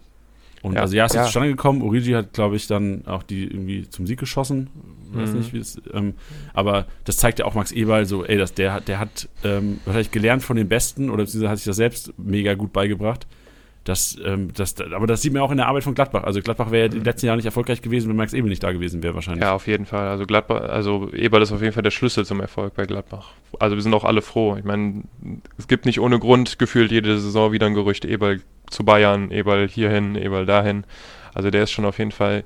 Und ja, also ja, es ist ja. zustande gekommen. Origi hat, glaube ich, dann auch die irgendwie zum Sieg geschossen. Mhm. Weiß nicht, wie es. Ähm, aber das zeigt ja auch Max Eberl so, ey, das, der, der hat ähm, wahrscheinlich gelernt von den Besten oder beziehungsweise hat sich das selbst mega gut beigebracht. Das, ähm, das, aber das sieht man auch in der Arbeit von Gladbach. Also Gladbach wäre ja in den letzten Jahren nicht erfolgreich gewesen, wenn Max Eberl nicht da gewesen wäre wahrscheinlich. Ja, auf jeden Fall. Also Gladbach, also Eberl ist auf jeden Fall der Schlüssel zum Erfolg bei Gladbach. Also wir sind auch alle froh. Ich meine, es gibt nicht ohne Grund gefühlt jede Saison wieder ein Gerücht, Eberl zu Bayern, Eberl hierhin, Eberl dahin. Also der ist schon auf jeden Fall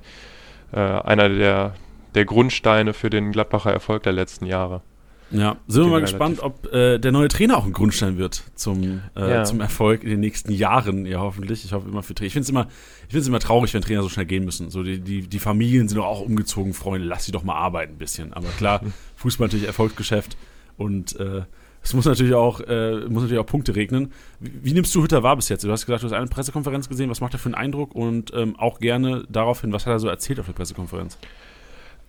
äh, einer der, der Grundsteine für den Gladbacher Erfolg der letzten Jahre. Ja, sind wir mal gespannt, ob äh, der neue Trainer auch ein Grundstein wird zum, äh, ja. zum Erfolg in den nächsten Jahren, ja hoffentlich. Ich hoffe immer für Trainer. Ich finde es immer, ich find's immer traurig, wenn Trainer so schnell gehen müssen. So die, die, die Familien sind doch auch umgezogen, Freunde, lass sie doch mal arbeiten ein bisschen. Aber klar, *laughs* Fußball natürlich Erfolgsgeschäft und äh, es muss natürlich auch, äh, muss natürlich auch Punkte regnen. Wie, wie, nimmst du Hütter wahr bis jetzt? Du hast gesagt, du hast eine Pressekonferenz gesehen. Was macht er für einen Eindruck? Und ähm, auch gerne daraufhin, was hat er so erzählt auf der Pressekonferenz?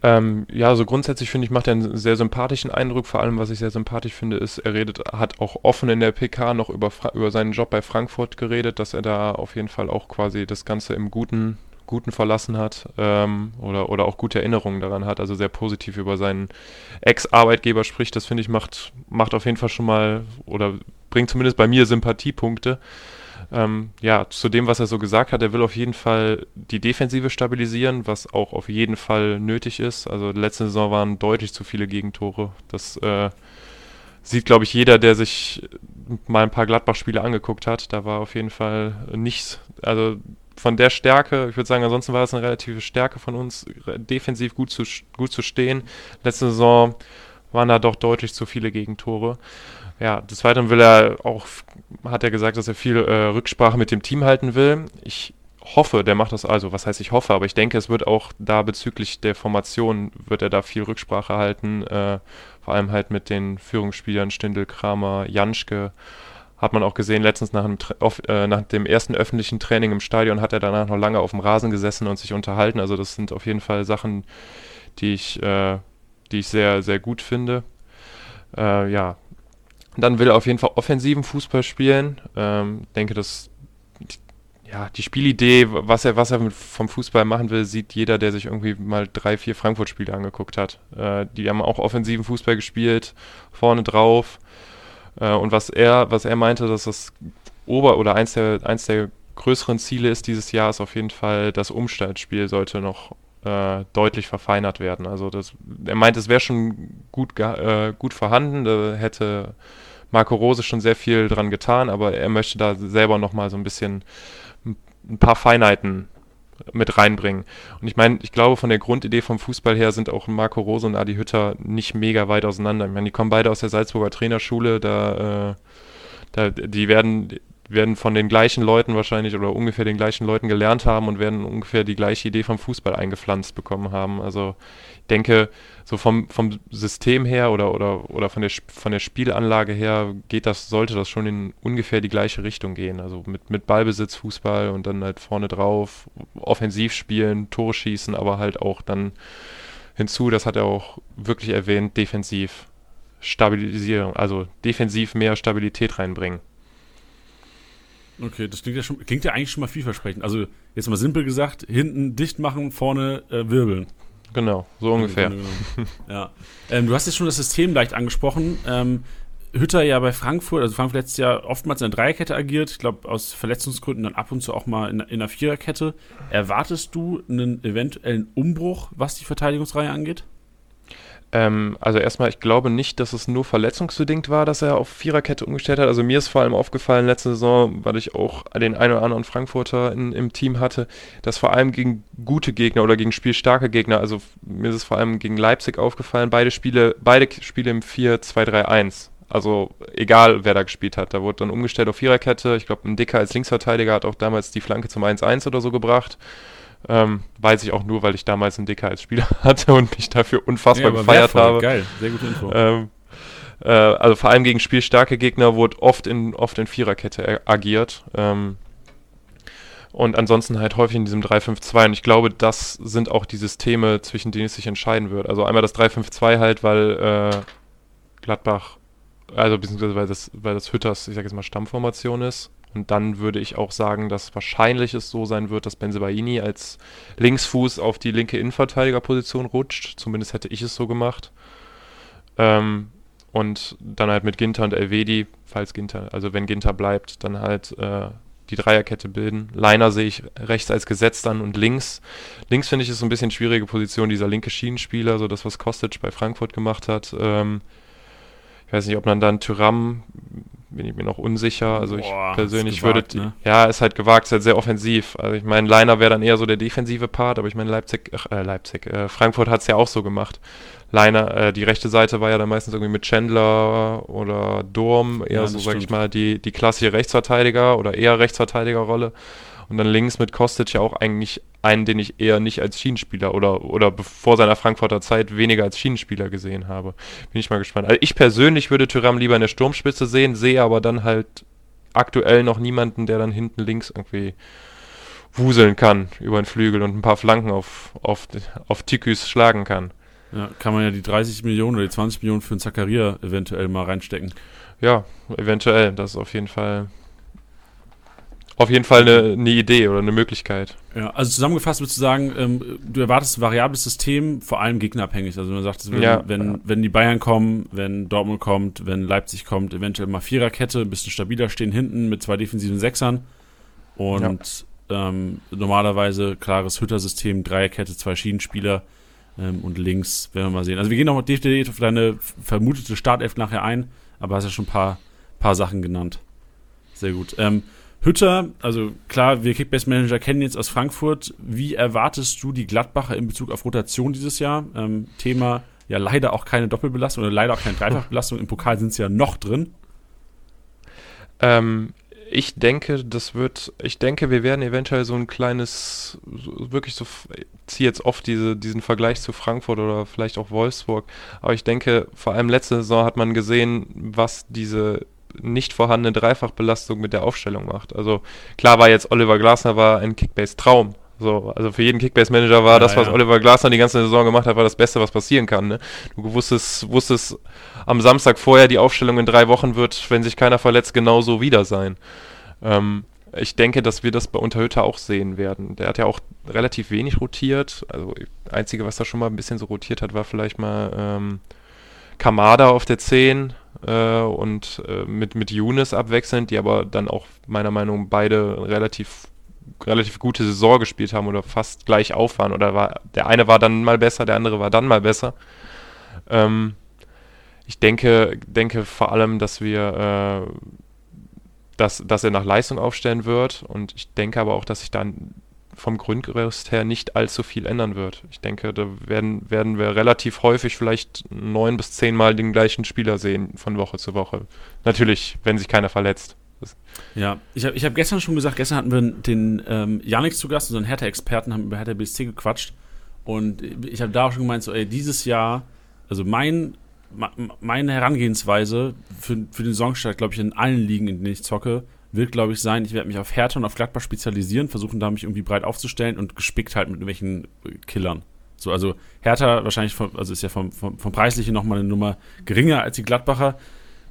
Ähm, ja, also grundsätzlich finde ich, macht er einen sehr sympathischen Eindruck. Vor allem, was ich sehr sympathisch finde, ist, er redet, hat auch offen in der PK noch über, über seinen Job bei Frankfurt geredet, dass er da auf jeden Fall auch quasi das Ganze im Guten Guten verlassen hat ähm, oder, oder auch gute Erinnerungen daran hat, also sehr positiv über seinen Ex-Arbeitgeber spricht, das finde ich macht, macht auf jeden Fall schon mal oder bringt zumindest bei mir Sympathiepunkte. Ähm, ja, zu dem, was er so gesagt hat, er will auf jeden Fall die Defensive stabilisieren, was auch auf jeden Fall nötig ist. Also letzte Saison waren deutlich zu viele Gegentore. Das äh, sieht, glaube ich, jeder, der sich mal ein paar Gladbach-Spiele angeguckt hat. Da war auf jeden Fall nichts, also von der Stärke, ich würde sagen, ansonsten war es eine relative Stärke von uns, defensiv gut zu, gut zu stehen. Letzte Saison waren da doch deutlich zu viele Gegentore. Ja, des Weiteren will er auch, hat er gesagt, dass er viel äh, Rücksprache mit dem Team halten will. Ich hoffe, der macht das also, was heißt ich hoffe, aber ich denke, es wird auch da bezüglich der Formation, wird er da viel Rücksprache halten, äh, vor allem halt mit den Führungsspielern Stindel, Kramer, Janschke hat man auch gesehen, letztens nach dem, auf, äh, nach dem ersten öffentlichen Training im Stadion hat er danach noch lange auf dem Rasen gesessen und sich unterhalten. Also das sind auf jeden Fall Sachen, die ich, äh, die ich sehr, sehr gut finde. Äh, ja, dann will er auf jeden Fall offensiven Fußball spielen. Ähm, denke, dass ja, die Spielidee, was er, was er vom Fußball machen will, sieht jeder, der sich irgendwie mal drei, vier Frankfurt-Spiele angeguckt hat. Äh, die haben auch offensiven Fußball gespielt, vorne drauf. Äh, und was er, was er meinte, dass das Ober- oder eins der, eins der größeren Ziele ist dieses Jahr, ist auf jeden Fall, das Umstellspiel sollte noch äh, deutlich verfeinert werden. Also das, er meint, es wäre schon gut, äh, gut vorhanden, da hätte Marco Rose schon sehr viel dran getan, aber er möchte da selber nochmal so ein bisschen ein paar Feinheiten mit reinbringen. Und ich meine, ich glaube, von der Grundidee vom Fußball her sind auch Marco Rose und Adi Hütter nicht mega weit auseinander. Ich meine, die kommen beide aus der Salzburger Trainerschule, da, äh, da die werden, werden von den gleichen Leuten wahrscheinlich oder ungefähr den gleichen Leuten gelernt haben und werden ungefähr die gleiche Idee vom Fußball eingepflanzt bekommen haben. Also denke, so vom, vom System her oder, oder, oder von, der, von der Spielanlage her geht das, sollte das schon in ungefähr die gleiche Richtung gehen. Also mit, mit Ballbesitz, Fußball und dann halt vorne drauf, offensiv spielen, Tore schießen, aber halt auch dann hinzu, das hat er auch wirklich erwähnt, defensiv Stabilisierung, also defensiv mehr Stabilität reinbringen. Okay, das klingt ja, schon, klingt ja eigentlich schon mal vielversprechend. Also jetzt mal simpel gesagt, hinten dicht machen, vorne äh, wirbeln. Genau, so ungefähr. *laughs* ja. Ähm, du hast jetzt schon das System leicht angesprochen. Ähm, Hütter ja bei Frankfurt, also Frankfurt letztes Jahr oftmals in der Dreierkette agiert, ich glaube aus Verletzungsgründen dann ab und zu auch mal in, in einer Viererkette. Erwartest du einen eventuellen Umbruch, was die Verteidigungsreihe angeht? Ähm, also erstmal, ich glaube nicht, dass es nur verletzungsbedingt war, dass er auf Viererkette umgestellt hat. Also mir ist vor allem aufgefallen letzte Saison, weil ich auch den einen oder anderen Frankfurter in, im Team hatte, dass vor allem gegen gute Gegner oder gegen spielstarke Gegner, also mir ist es vor allem gegen Leipzig aufgefallen, beide Spiele, beide Spiele im 4-2-3-1. Also egal, wer da gespielt hat. Da wurde dann umgestellt auf Viererkette. Ich glaube, ein Dicker als Linksverteidiger hat auch damals die Flanke zum 1-1 oder so gebracht. Ähm, weiß ich auch nur, weil ich damals einen Dicker als Spieler *laughs* hatte und mich dafür unfassbar ja, gefeiert wertvoll. habe. Geil, sehr gute Info. Ähm, äh, also vor allem gegen spielstarke Gegner wurde oft in, oft in Viererkette agiert. Ähm, Und ansonsten halt häufig in diesem 3-5-2. Und ich glaube, das sind auch die Systeme, zwischen denen es sich entscheiden wird. Also einmal das 3-5-2 halt, weil äh, Gladbach, also beziehungsweise weil das, weil das Hütters, ich sag jetzt mal, Stammformation ist. Und dann würde ich auch sagen, dass wahrscheinlich es so sein wird, dass Benzebaini als Linksfuß auf die linke Innenverteidigerposition rutscht. Zumindest hätte ich es so gemacht. Ähm, und dann halt mit Ginter und Elvedi, falls Ginter, also wenn Ginter bleibt, dann halt äh, die Dreierkette bilden. Leiner sehe ich rechts als Gesetz dann und links. Links finde ich ist so ein bisschen schwierige Position, dieser linke Schienenspieler, so das, was Kostic bei Frankfurt gemacht hat. Ähm, ich weiß nicht, ob man dann Tyram, bin ich mir noch unsicher. Also Boah, ich persönlich gewagt, würde, ne? ja, ist halt gewagt, ist halt sehr offensiv. Also ich meine, Leiner wäre dann eher so der defensive Part, aber ich meine, Leipzig, ach, äh, Leipzig, äh, Frankfurt hat es ja auch so gemacht. Leiner, äh, die rechte Seite war ja dann meistens irgendwie mit Chandler oder Durm, eher ja, so, sag ich mal, die, die klassische Rechtsverteidiger oder eher Rechtsverteidigerrolle. Und dann links mit Kostic ja auch eigentlich einen, den ich eher nicht als Schienenspieler oder, oder vor seiner Frankfurter Zeit weniger als Schienenspieler gesehen habe. Bin ich mal gespannt. Also ich persönlich würde Tyram lieber in der Sturmspitze sehen, sehe aber dann halt aktuell noch niemanden, der dann hinten links irgendwie wuseln kann über den Flügel und ein paar Flanken auf, auf, auf Tiküs schlagen kann. Ja, kann man ja die 30 Millionen oder die 20 Millionen für einen Zakaria eventuell mal reinstecken. Ja, eventuell. Das ist auf jeden Fall auf jeden Fall eine, eine, Idee oder eine Möglichkeit. Ja, also zusammengefasst würdest du sagen, ähm, du erwartest ein variables System, vor allem gegnerabhängig. Also man sagt, wenn, ja. wenn, wenn die Bayern kommen, wenn Dortmund kommt, wenn Leipzig kommt, eventuell mal Viererkette, ein bisschen stabiler stehen hinten mit zwei defensiven Sechsern. Und ja. ähm, normalerweise klares Hütter-System, Dreierkette, zwei Schienenspieler ähm, und links werden wir mal sehen. Also wir gehen noch definitiv auf deine vermutete Startelf nachher ein, aber hast ja schon ein paar, paar Sachen genannt. Sehr gut. Ähm, Hütter, also klar, wir Kickbase-Manager kennen jetzt aus Frankfurt. Wie erwartest du die Gladbacher in Bezug auf Rotation dieses Jahr? Ähm, Thema ja leider auch keine Doppelbelastung oder leider auch keine Dreifachbelastung. Im Pokal sind sie ja noch drin. Ähm, ich denke, das wird, ich denke, wir werden eventuell so ein kleines, wirklich so, ich ziehe jetzt oft diese, diesen Vergleich zu Frankfurt oder vielleicht auch Wolfsburg, aber ich denke, vor allem letzte Saison hat man gesehen, was diese nicht vorhandene Dreifachbelastung mit der Aufstellung macht. Also klar war jetzt Oliver Glasner war ein Kickbase-Traum, so, also für jeden Kickbase-Manager war ja, das, was ja. Oliver Glasner die ganze Saison gemacht hat, war das Beste, was passieren kann. Ne? Du wusstest, wusstest am Samstag vorher, die Aufstellung in drei Wochen wird, wenn sich keiner verletzt, genauso wieder sein. Ähm, ich denke, dass wir das bei Unterhütter auch sehen werden. Der hat ja auch relativ wenig rotiert. Also, das Einzige, was da schon mal ein bisschen so rotiert hat, war vielleicht mal ähm, Kamada auf der 10 äh, und äh, mit, mit Younes abwechselnd, die aber dann auch meiner Meinung nach beide relativ relativ gute Saison gespielt haben oder fast gleich auf waren. Oder war der eine war dann mal besser, der andere war dann mal besser. Ähm, ich denke, denke vor allem, dass wir äh, dass, dass er nach Leistung aufstellen wird und ich denke aber auch, dass sich dann vom Grundgerüst her nicht allzu viel ändern wird. Ich denke, da werden, werden wir relativ häufig vielleicht neun bis zehnmal den gleichen Spieler sehen von Woche zu Woche. Natürlich, wenn sich keiner verletzt. Ja, ich habe ich hab gestern schon gesagt, gestern hatten wir den ähm, Janik zu Gast, unseren Hertha-Experten, haben über Hertha BSC gequatscht. Und ich habe da auch schon gemeint, so, ey, dieses Jahr, also mein, meine Herangehensweise für, für den Songstart, glaube ich, in allen Ligen, in denen ich zocke, wird, glaube ich, sein, ich werde mich auf Hertha und auf Gladbach spezialisieren, versuchen da mich irgendwie breit aufzustellen und gespickt halt mit irgendwelchen Killern. So, also Hertha wahrscheinlich, vom, also ist ja vom, vom, vom Preislichen nochmal eine Nummer geringer als die Gladbacher,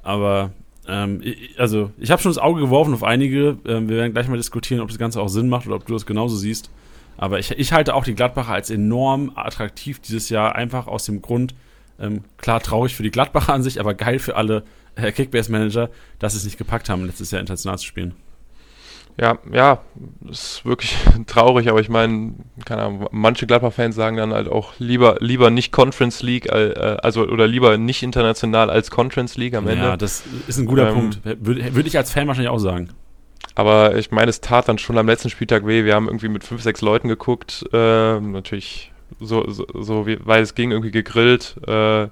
aber ähm, ich, also, ich habe schon das Auge geworfen auf einige. Ähm, wir werden gleich mal diskutieren, ob das Ganze auch Sinn macht oder ob du das genauso siehst. Aber ich, ich halte auch die Gladbacher als enorm attraktiv dieses Jahr, einfach aus dem Grund, ähm, klar traurig für die Gladbacher an sich, aber geil für alle äh, Kickbase-Manager, dass sie es nicht gepackt haben, letztes Jahr international zu spielen. Ja, ja, ist wirklich *laughs* traurig, aber ich meine, keine Ahnung, manche Gladbach-Fans sagen dann halt auch lieber, lieber nicht Conference League, äh, also oder lieber nicht international als Conference League am Ende. Ja, das ist ein guter ähm, Punkt. Würde würd ich als Fan wahrscheinlich auch sagen. Aber ich meine, es tat dann schon am letzten Spieltag weh. Wir haben irgendwie mit fünf, sechs Leuten geguckt, äh, natürlich so, so, so wie, weil es ging, irgendwie gegrillt. Äh,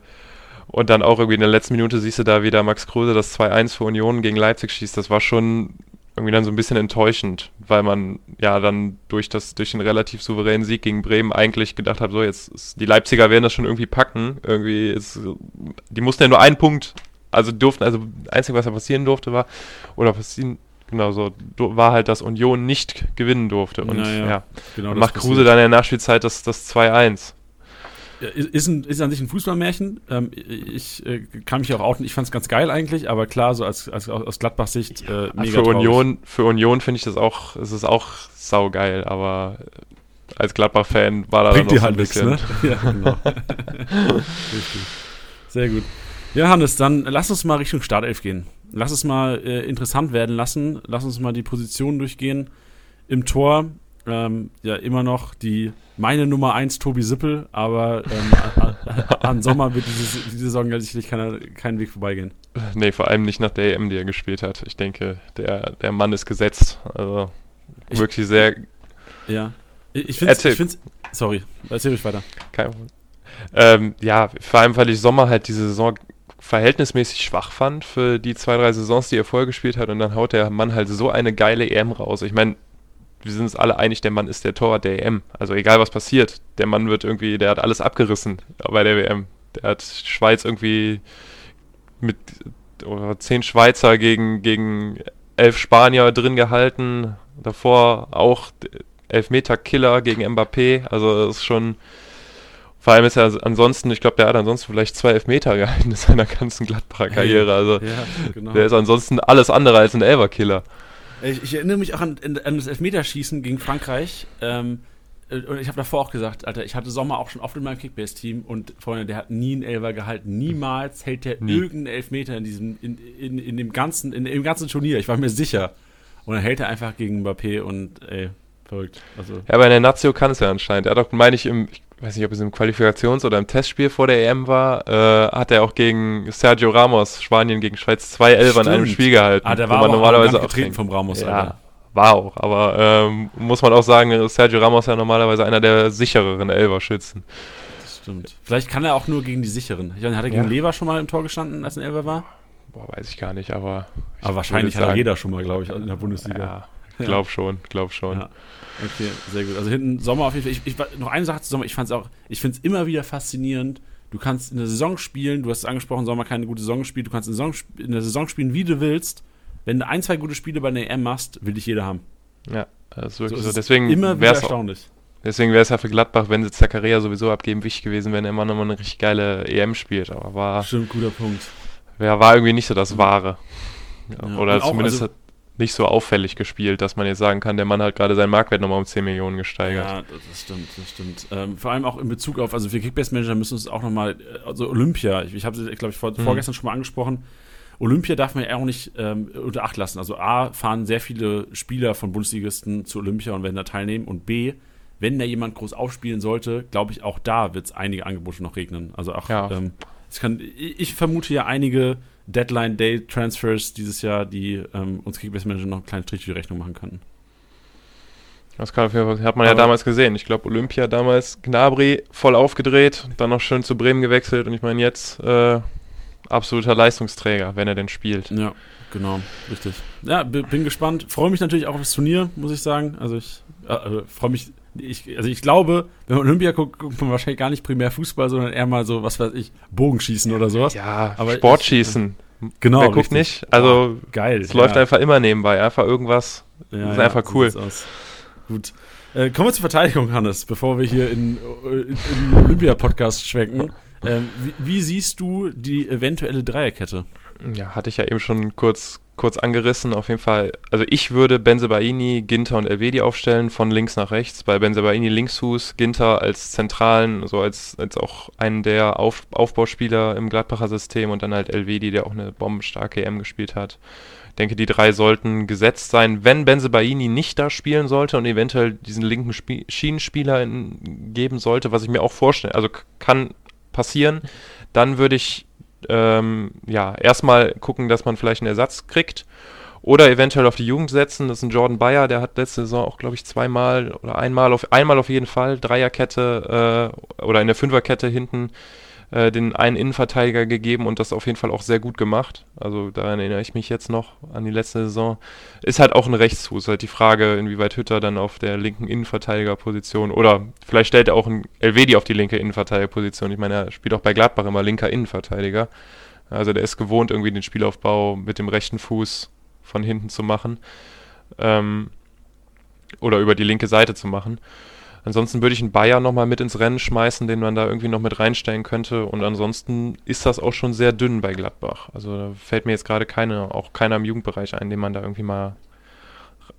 und dann auch irgendwie in der letzten Minute siehst du da wieder Max Kruse das 2-1 für Union gegen Leipzig schießt. Das war schon irgendwie dann so ein bisschen enttäuschend, weil man ja dann durch das durch den relativ souveränen Sieg gegen Bremen eigentlich gedacht hat, so jetzt ist, die Leipziger werden das schon irgendwie packen, irgendwie ist, die mussten ja nur einen Punkt, also durften also das einzige was da passieren durfte war oder passieren genau so war halt, dass Union nicht gewinnen durfte. Und Ja, ja. Genau, und macht. Kruse dann in der Nachspielzeit das, das 2-1. Ist, ein, ist an sich ein Fußballmärchen. Ähm, ich äh, kann mich auch outen. Ich fand es ganz geil eigentlich, aber klar, so als, als aus Gladbachs Sicht äh, mega für traurig. Union, für Union finde ich das auch, es ist auch saugeil, aber als Gladbach-Fan war da Bringt dann noch halt so nichts, ein ne? bisschen. Ja, genau. *laughs* Richtig. Sehr gut. Ja, Hannes, dann lass uns mal Richtung Startelf gehen. Lass es mal äh, interessant werden lassen. Lass uns mal die Positionen durchgehen. Im Tor, ähm, ja, immer noch die meine Nummer 1 Tobi Sippel, aber ähm, *laughs* an, Sommer wird dieses, diese Saison sicherlich keinen Weg vorbeigehen. Nee, vor allem nicht nach der EM, die er gespielt hat. Ich denke, der, der Mann ist gesetzt. Also Ich- wirklich sehr Ja. Ich ich finde ich find's, Sorry, erzähl ruhig weiter. Kein Problem. Ähm, ja, vor allem, weil ich Sommer halt diese Saison verhältnismäßig schwach fand für die zwei, drei Saisons, die er vorher gespielt hat. Und dann haut der Mann halt so eine geile EM raus. Ich meine, wir sind uns alle einig, der Mann ist der Torwart der EM. Also egal was passiert, der Mann wird irgendwie, der hat alles abgerissen bei der WM. Der hat Schweiz irgendwie mit oder zehn Schweizer gegen, gegen elf Spanier drin gehalten. Davor auch Elfmeter-Killer gegen Mbappé. Also das ist schon. Vor allem ist er ansonsten, ich glaube, der hat ansonsten vielleicht zwei Elfmeter gehalten in seiner ganzen Gladbacher Karriere. Also Ja, genau. der ist ansonsten alles andere als ein Elferkiller. Ich, ich erinnere mich auch an, an das Elfmeterschießen gegen Frankreich. Ähm, äh, und ich habe davor auch gesagt, Alter, ich hatte Sommer auch schon oft in meinem Kickbase-Team und Freunde, der hat nie einen Elfer gehalten. Niemals hält der Nie. irgendeinen Elfmeter in diesem, in, in, in dem ganzen, in, im ganzen Turnier. Ich war mir sicher. Und dann hält er einfach gegen Mbappé und ey, verrückt. Also, Ja, aber in der Nazio kann es ja anscheinend. Er hat doch, meine ich, im, ich weiß nicht, ob es im Qualifikations- oder im Testspiel vor der EM war, äh, hat er auch gegen Sergio Ramos, Spanien gegen Schweiz, zwei Elfer in einem. Spiel gehalten. ah, der war aber normalerweise auch getreten vom Ramos, Ja, Alter. war auch. Aber ähm, muss man auch sagen, Sergio Ramos ja normalerweise einer der sichereren Elferschützen. Das stimmt. Vielleicht kann er auch nur gegen die sicheren. Ich meine, hat er gegen Ja. Lever schon mal im Tor gestanden, als ein Elfer war? Boah, weiß ich gar nicht, aber. Aber wahrscheinlich hat er sagen, jeder schon mal, glaube ich, in der Bundesliga. Ja, glaub schon, glaub schon. Ja. Okay, sehr gut. Also hinten Sommer auf jeden Fall. Ich, ich, noch eine Sache zu Sommer. Ich fand es auch, ich finde es immer wieder faszinierend. Du kannst in der Saison spielen, du hast es angesprochen, Sommer keine gute Saison gespielt, du kannst in der Saison, in der Saison spielen, wie du willst. Wenn du ein, zwei gute Spiele bei der EM machst, will dich jeder haben. Ja, das ist So wirklich ist so. es Deswegen immer wieder wäre es erstaunlich. Deswegen wäre es ja für Gladbach, wenn sie Zakaria sowieso abgeben, wichtig gewesen, wenn er immer nochmal eine richtig geile EM spielt. Aber war, Stimmt, guter Punkt. wer war irgendwie nicht so das Wahre. Ja, Ja, Oder und auch, zumindest also- hat nicht so auffällig gespielt, dass man jetzt sagen kann, der Mann hat gerade seinen Marktwert nochmal um 10 Millionen gesteigert. Ja, das stimmt, das stimmt. Ähm, vor allem auch in Bezug auf, also wir Kickbase-Manager müssen uns auch nochmal, also Olympia, ich, ich habe sie, glaube ich, vor, Mhm. vorgestern schon mal angesprochen. Olympia darf man ja auch nicht ähm, unter Acht lassen. Also A, fahren sehr viele Spieler von Bundesligisten zu Olympia und werden da teilnehmen. Und B, wenn da jemand groß aufspielen sollte, glaube ich, auch da wird es einige Angebote noch regnen. Also auch, Ja. ähm, es kann, ich ich vermute ja einige Deadline-Day-Transfers dieses Jahr, die ähm, uns Kickbase-Manager noch einen kleinen Strich durch die Rechnung machen könnten. Das kann hat man ja Aber- damals gesehen. Ich glaube, Olympia damals, Gnabry voll aufgedreht, dann noch schön zu Bremen gewechselt und ich meine jetzt äh, absoluter Leistungsträger, wenn er denn spielt. Ja, genau, richtig. Ja, bin gespannt. Freue mich natürlich auch auf das Turnier, muss ich sagen. Also ich äh, äh, freue mich. Ich, also ich glaube, wenn man Olympia guckt, guckt man wahrscheinlich gar nicht primär Fußball, sondern eher mal so, was weiß ich, Bogenschießen oder sowas. Ja, Aber Sportschießen. Genau. Wer guckt richtig. nicht? Also, Boah, geil. es läuft einfach immer nebenbei, einfach irgendwas. Ja, ist ja, einfach so cool. Gut. Äh, kommen wir zur Verteidigung, Hannes, bevor wir hier in, in, in Olympia-Podcast schwenken. Ähm, wie, wie siehst du die eventuelle Dreierkette? Ja, hatte ich ja eben schon kurz, kurz angerissen. Auf jeden Fall, also ich würde Benzebaini, Ginter und Elvedi aufstellen, von links nach rechts. Bei Benzebaini Linksfuß, Ginter als zentralen, so als, als auch einen der Auf, Aufbauspieler im Gladbacher System und dann halt Elvedi, der auch eine bombenstarke EM gespielt hat. Ich denke, die drei sollten gesetzt sein. Wenn Benzebaini nicht da spielen sollte und eventuell diesen linken Spie Schienenspieler in, geben sollte, was ich mir auch vorstelle, also kann passieren, dann würde ich ähm, ja, erstmal gucken, dass man vielleicht einen Ersatz kriegt. Oder eventuell auf die Jugend setzen. Das ist ein Jordan Bayer, der hat letzte Saison auch, glaube ich, zweimal oder einmal auf einmal auf jeden Fall Dreierkette äh, oder in der Fünferkette hinten äh, den einen Innenverteidiger gegeben und das auf jeden Fall auch sehr gut gemacht. Also daran erinnere ich mich jetzt noch an die letzte Saison. Ist halt auch ein Rechtsfuß. Halt die Frage, inwieweit Hütter dann auf der linken Innenverteidigerposition oder vielleicht stellt er auch ein Elvedi auf die linke Innenverteidigerposition. Ich meine, er spielt auch bei Gladbach immer linker Innenverteidiger. Also der ist gewohnt, irgendwie den Spielaufbau mit dem rechten Fuß von hinten zu machen. Ähm, oder über die linke Seite zu machen. Ansonsten würde ich einen Bayer nochmal mit ins Rennen schmeißen, den man da irgendwie noch mit reinstellen könnte. Und ansonsten ist das auch schon sehr dünn bei Gladbach. Also da fällt mir jetzt gerade keine, auch keiner im Jugendbereich ein, den man da irgendwie mal,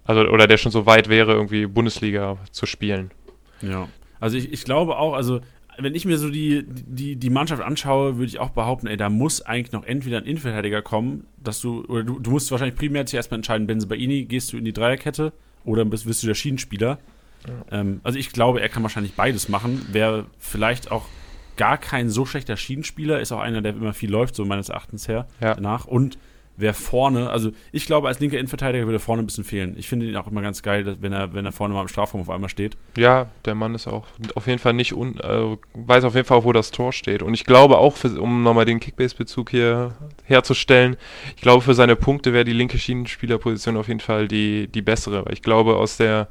also oder der schon so weit wäre, irgendwie Bundesliga zu spielen. Ja. Also ich, ich glaube auch, also wenn ich mir so die, die, die Mannschaft anschaue, würde ich auch behaupten, ey, da muss eigentlich noch entweder ein Innenverteidiger kommen, dass du, oder du, du musst wahrscheinlich primär zuerst mal entscheiden, Benzebaini, gehst du in die Dreierkette oder bist, bist du der Schienenspieler? Ja. Ähm, also ich glaube, er kann wahrscheinlich beides machen. Wäre vielleicht auch gar kein so schlechter Schienenspieler, ist auch einer, der immer viel läuft, so meines Erachtens her, ja. danach. Und wer vorne, also ich glaube, als linker Innenverteidiger würde vorne ein bisschen fehlen. Ich finde ihn auch immer ganz geil, wenn er, wenn er vorne mal im Strafraum auf einmal steht. Ja, der Mann ist auch auf jeden Fall nicht, un, äh, weiß auf jeden Fall auch, wo das Tor steht. Und ich glaube auch, für, um nochmal den Kickbase-Bezug hier herzustellen, ich glaube, für seine Punkte wäre die linke Schienenspielerposition auf jeden Fall die, die bessere. Weil ich glaube, aus der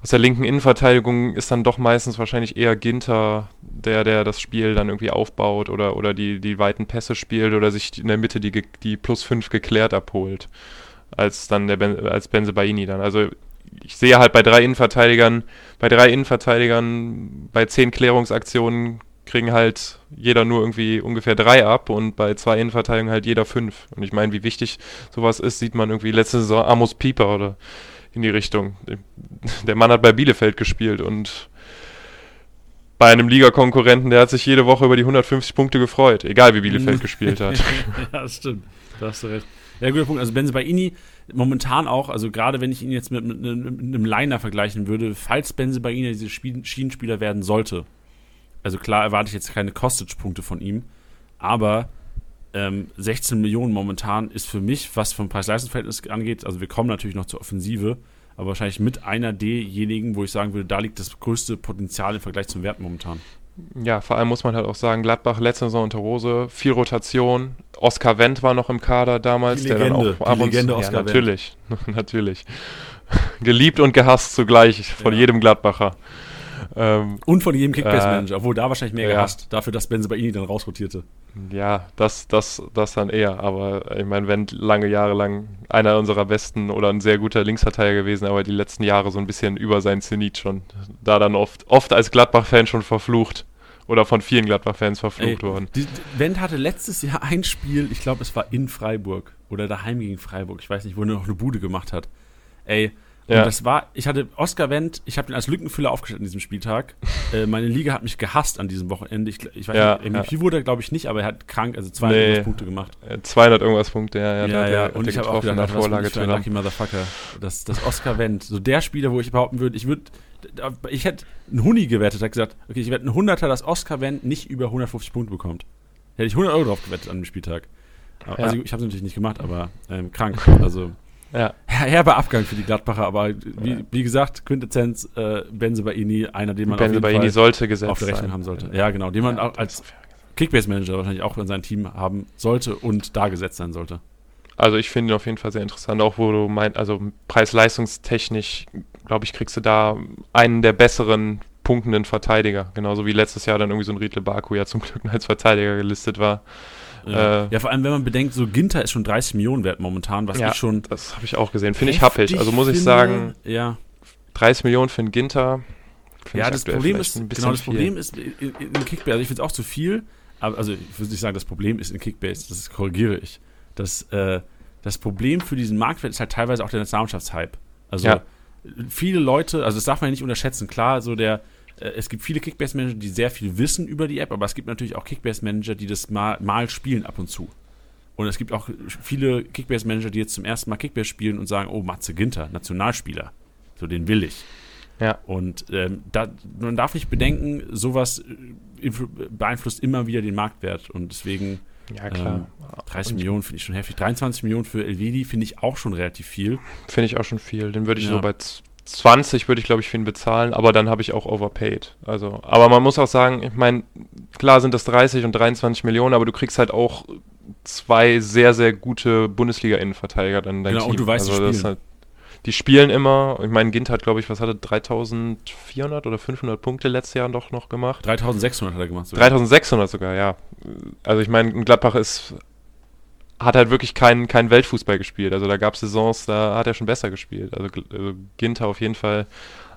aus der linken Innenverteidigung ist dann doch meistens wahrscheinlich eher Ginter, der, der das Spiel dann irgendwie aufbaut oder, oder die, die weiten Pässe spielt oder sich in der Mitte die, die plus 5 geklärt abholt, als dann der ben, als Benze Baini dann. Also ich sehe halt bei drei Innenverteidigern, bei drei Innenverteidigern, bei zehn Klärungsaktionen kriegen halt jeder nur irgendwie ungefähr drei ab und bei zwei Innenverteidigungen halt jeder fünf. Und ich meine, wie wichtig sowas ist, sieht man irgendwie letzte Saison Amos Pieper oder in die Richtung. Der Mann hat bei Bielefeld gespielt und bei einem Ligakonkurrenten, der hat sich jede Woche über die 150 Punkte gefreut, egal wie Bielefeld *laughs* gespielt hat. ja, das stimmt. Da hast du recht. Ja, guter Punkt. Also Benze Baini momentan auch, also gerade wenn ich ihn jetzt mit, mit, mit einem Liner vergleichen würde, falls Benze Baini diese Spiel Schienenspieler werden sollte, also klar erwarte ich jetzt keine Kostic-Punkte von ihm, aber ähm, 16 Millionen momentan ist für mich, was vom Preis-Leistungs-Verhältnis angeht, also wir kommen natürlich noch zur Offensive, aber wahrscheinlich mit einer derjenigen, wo ich sagen würde, da liegt das größte Potenzial im Vergleich zum Wert momentan. Ja, vor allem muss man halt auch sagen, Gladbach letzte Saison unter Rose, viel Rotation. Oskar Wendt war noch im Kader damals, Legende, der dann auch ab und zu. Ja, natürlich, *laughs* natürlich. Geliebt und gehasst zugleich von ja. jedem Gladbacher. Ähm, und von jedem Kickbase-Manager, äh, obwohl da wahrscheinlich mehr ja. gehasst, dafür, dass Benze bei Ihnen dann rausrotierte. Ja, das, das, das dann eher. Aber ich meine, wenn lange Jahre lang einer unserer besten oder ein sehr guter Linksverteidiger gewesen, aber die letzten Jahre so ein bisschen über sein Zenit schon, da dann oft, oft als Gladbach-Fan schon verflucht oder von vielen Gladbach-Fans verflucht Ey, worden. Die, Wendt hatte letztes Jahr *laughs* ein Spiel, ich glaube, es war in Freiburg oder daheim gegen Freiburg, ich weiß nicht, wo er noch eine Bude gemacht hat. Ey, ja. Und das war, ich hatte Oscar Wendt, ich habe den als Lückenfüller aufgestellt an diesem Spieltag. *laughs* äh, meine Liga hat mich gehasst an diesem Wochenende. Ich, ich weiß ja, nicht, MVP ja. wurde er, glaube ich, nicht, aber er hat krank, also 200 nee, Punkte gemacht. 200 irgendwas Punkte, ja. Ja, ja, ja. und ich habe auch gedacht, was Vorlage bin ich Lucky Motherfucker. Das, das Oscar Wendt, so der Spieler, wo ich behaupten würde, ich würde, ich hätte einen Huni gewertet, hat gesagt, okay, ich werde einen Hunderter, dass Oscar Wendt nicht über 150 Punkte bekommt. Hätte ich 100 Euro drauf gewettet an dem Spieltag. Also ich habe es natürlich nicht gemacht, aber ähm, krank. *laughs* Also ja. Herber Abgang für die Gladbacher, aber wie, wie gesagt, Quintessenz, äh, Benze Baini, einer, den man Benze auf, jeden sollte gesetzt auf der Rechnung sein. haben sollte. Ja, genau, den man auch als Kickbase-Manager wahrscheinlich auch in seinem Team haben sollte und da gesetzt sein sollte. Also ich finde ihn auf jeden Fall sehr interessant, auch wo du meinst, also preis-leistungstechnisch, glaube ich, kriegst du da einen der besseren punktenden Verteidiger. Genauso wie letztes Jahr dann irgendwie so ein Riedle Baku ja zum Glück als Verteidiger gelistet war. Ja. Äh, ja. vor allem, wenn man bedenkt, so Ginter ist schon 30 Millionen wert momentan, was ja, ich schon. Das habe ich auch gesehen. Finde ich happig. Also muss ich finde, sagen, ja. 30 Millionen für einen Ginter. Ja, das Problem ist, genau, das viel. Problem ist in, in Kickbase, also ich finde es auch zu viel, aber also ich würde nicht sagen, das Problem ist in Kickbase, das korrigiere ich. Das, äh, das Problem für diesen Marktwert ist halt teilweise auch der Nationalmannschaftshype. Also ja. viele Leute, also das darf man ja nicht unterschätzen, klar, so der, äh, es gibt viele Kickbase-Manager, die sehr viel wissen über die App, aber es gibt natürlich auch Kickbase-Manager, die das mal, mal spielen ab und zu. Und es gibt auch viele Kickbase-Manager, die jetzt zum ersten Mal Kickbase spielen und sagen, oh, Matze Ginter, Nationalspieler. So, den will ich. Ja. Und ähm, da, man darf nicht bedenken, sowas äh, beeinflusst immer wieder den Marktwert. Und deswegen ja, klar. Ähm, 30 und Millionen finde ich schon heftig. 23 Millionen für Elvedi finde ich auch schon relativ viel. Finde ich auch schon viel. Den würde ich ja. so bei 20 würde ich, glaube ich, für ihn bezahlen, aber dann habe ich auch overpaid. Also, aber man muss auch sagen, ich meine, klar sind das 30 und 23 Millionen, aber du kriegst halt auch zwei sehr, sehr gute Bundesliga-Innenverteidiger dann dein genau, Team. Und du weißt, also, die, spielen. Halt, die spielen immer. Ich meine, Gint hat, glaube ich, was hatte 3400 oder 500 Punkte letztes Jahr doch noch gemacht. 3600 hat er gemacht. Sogar. 3600 sogar, ja. Also ich meine, Gladbach ist hat halt wirklich keinen kein Weltfußball gespielt. Also da gab es Saisons, da hat er schon besser gespielt. Also, also Ginter auf jeden Fall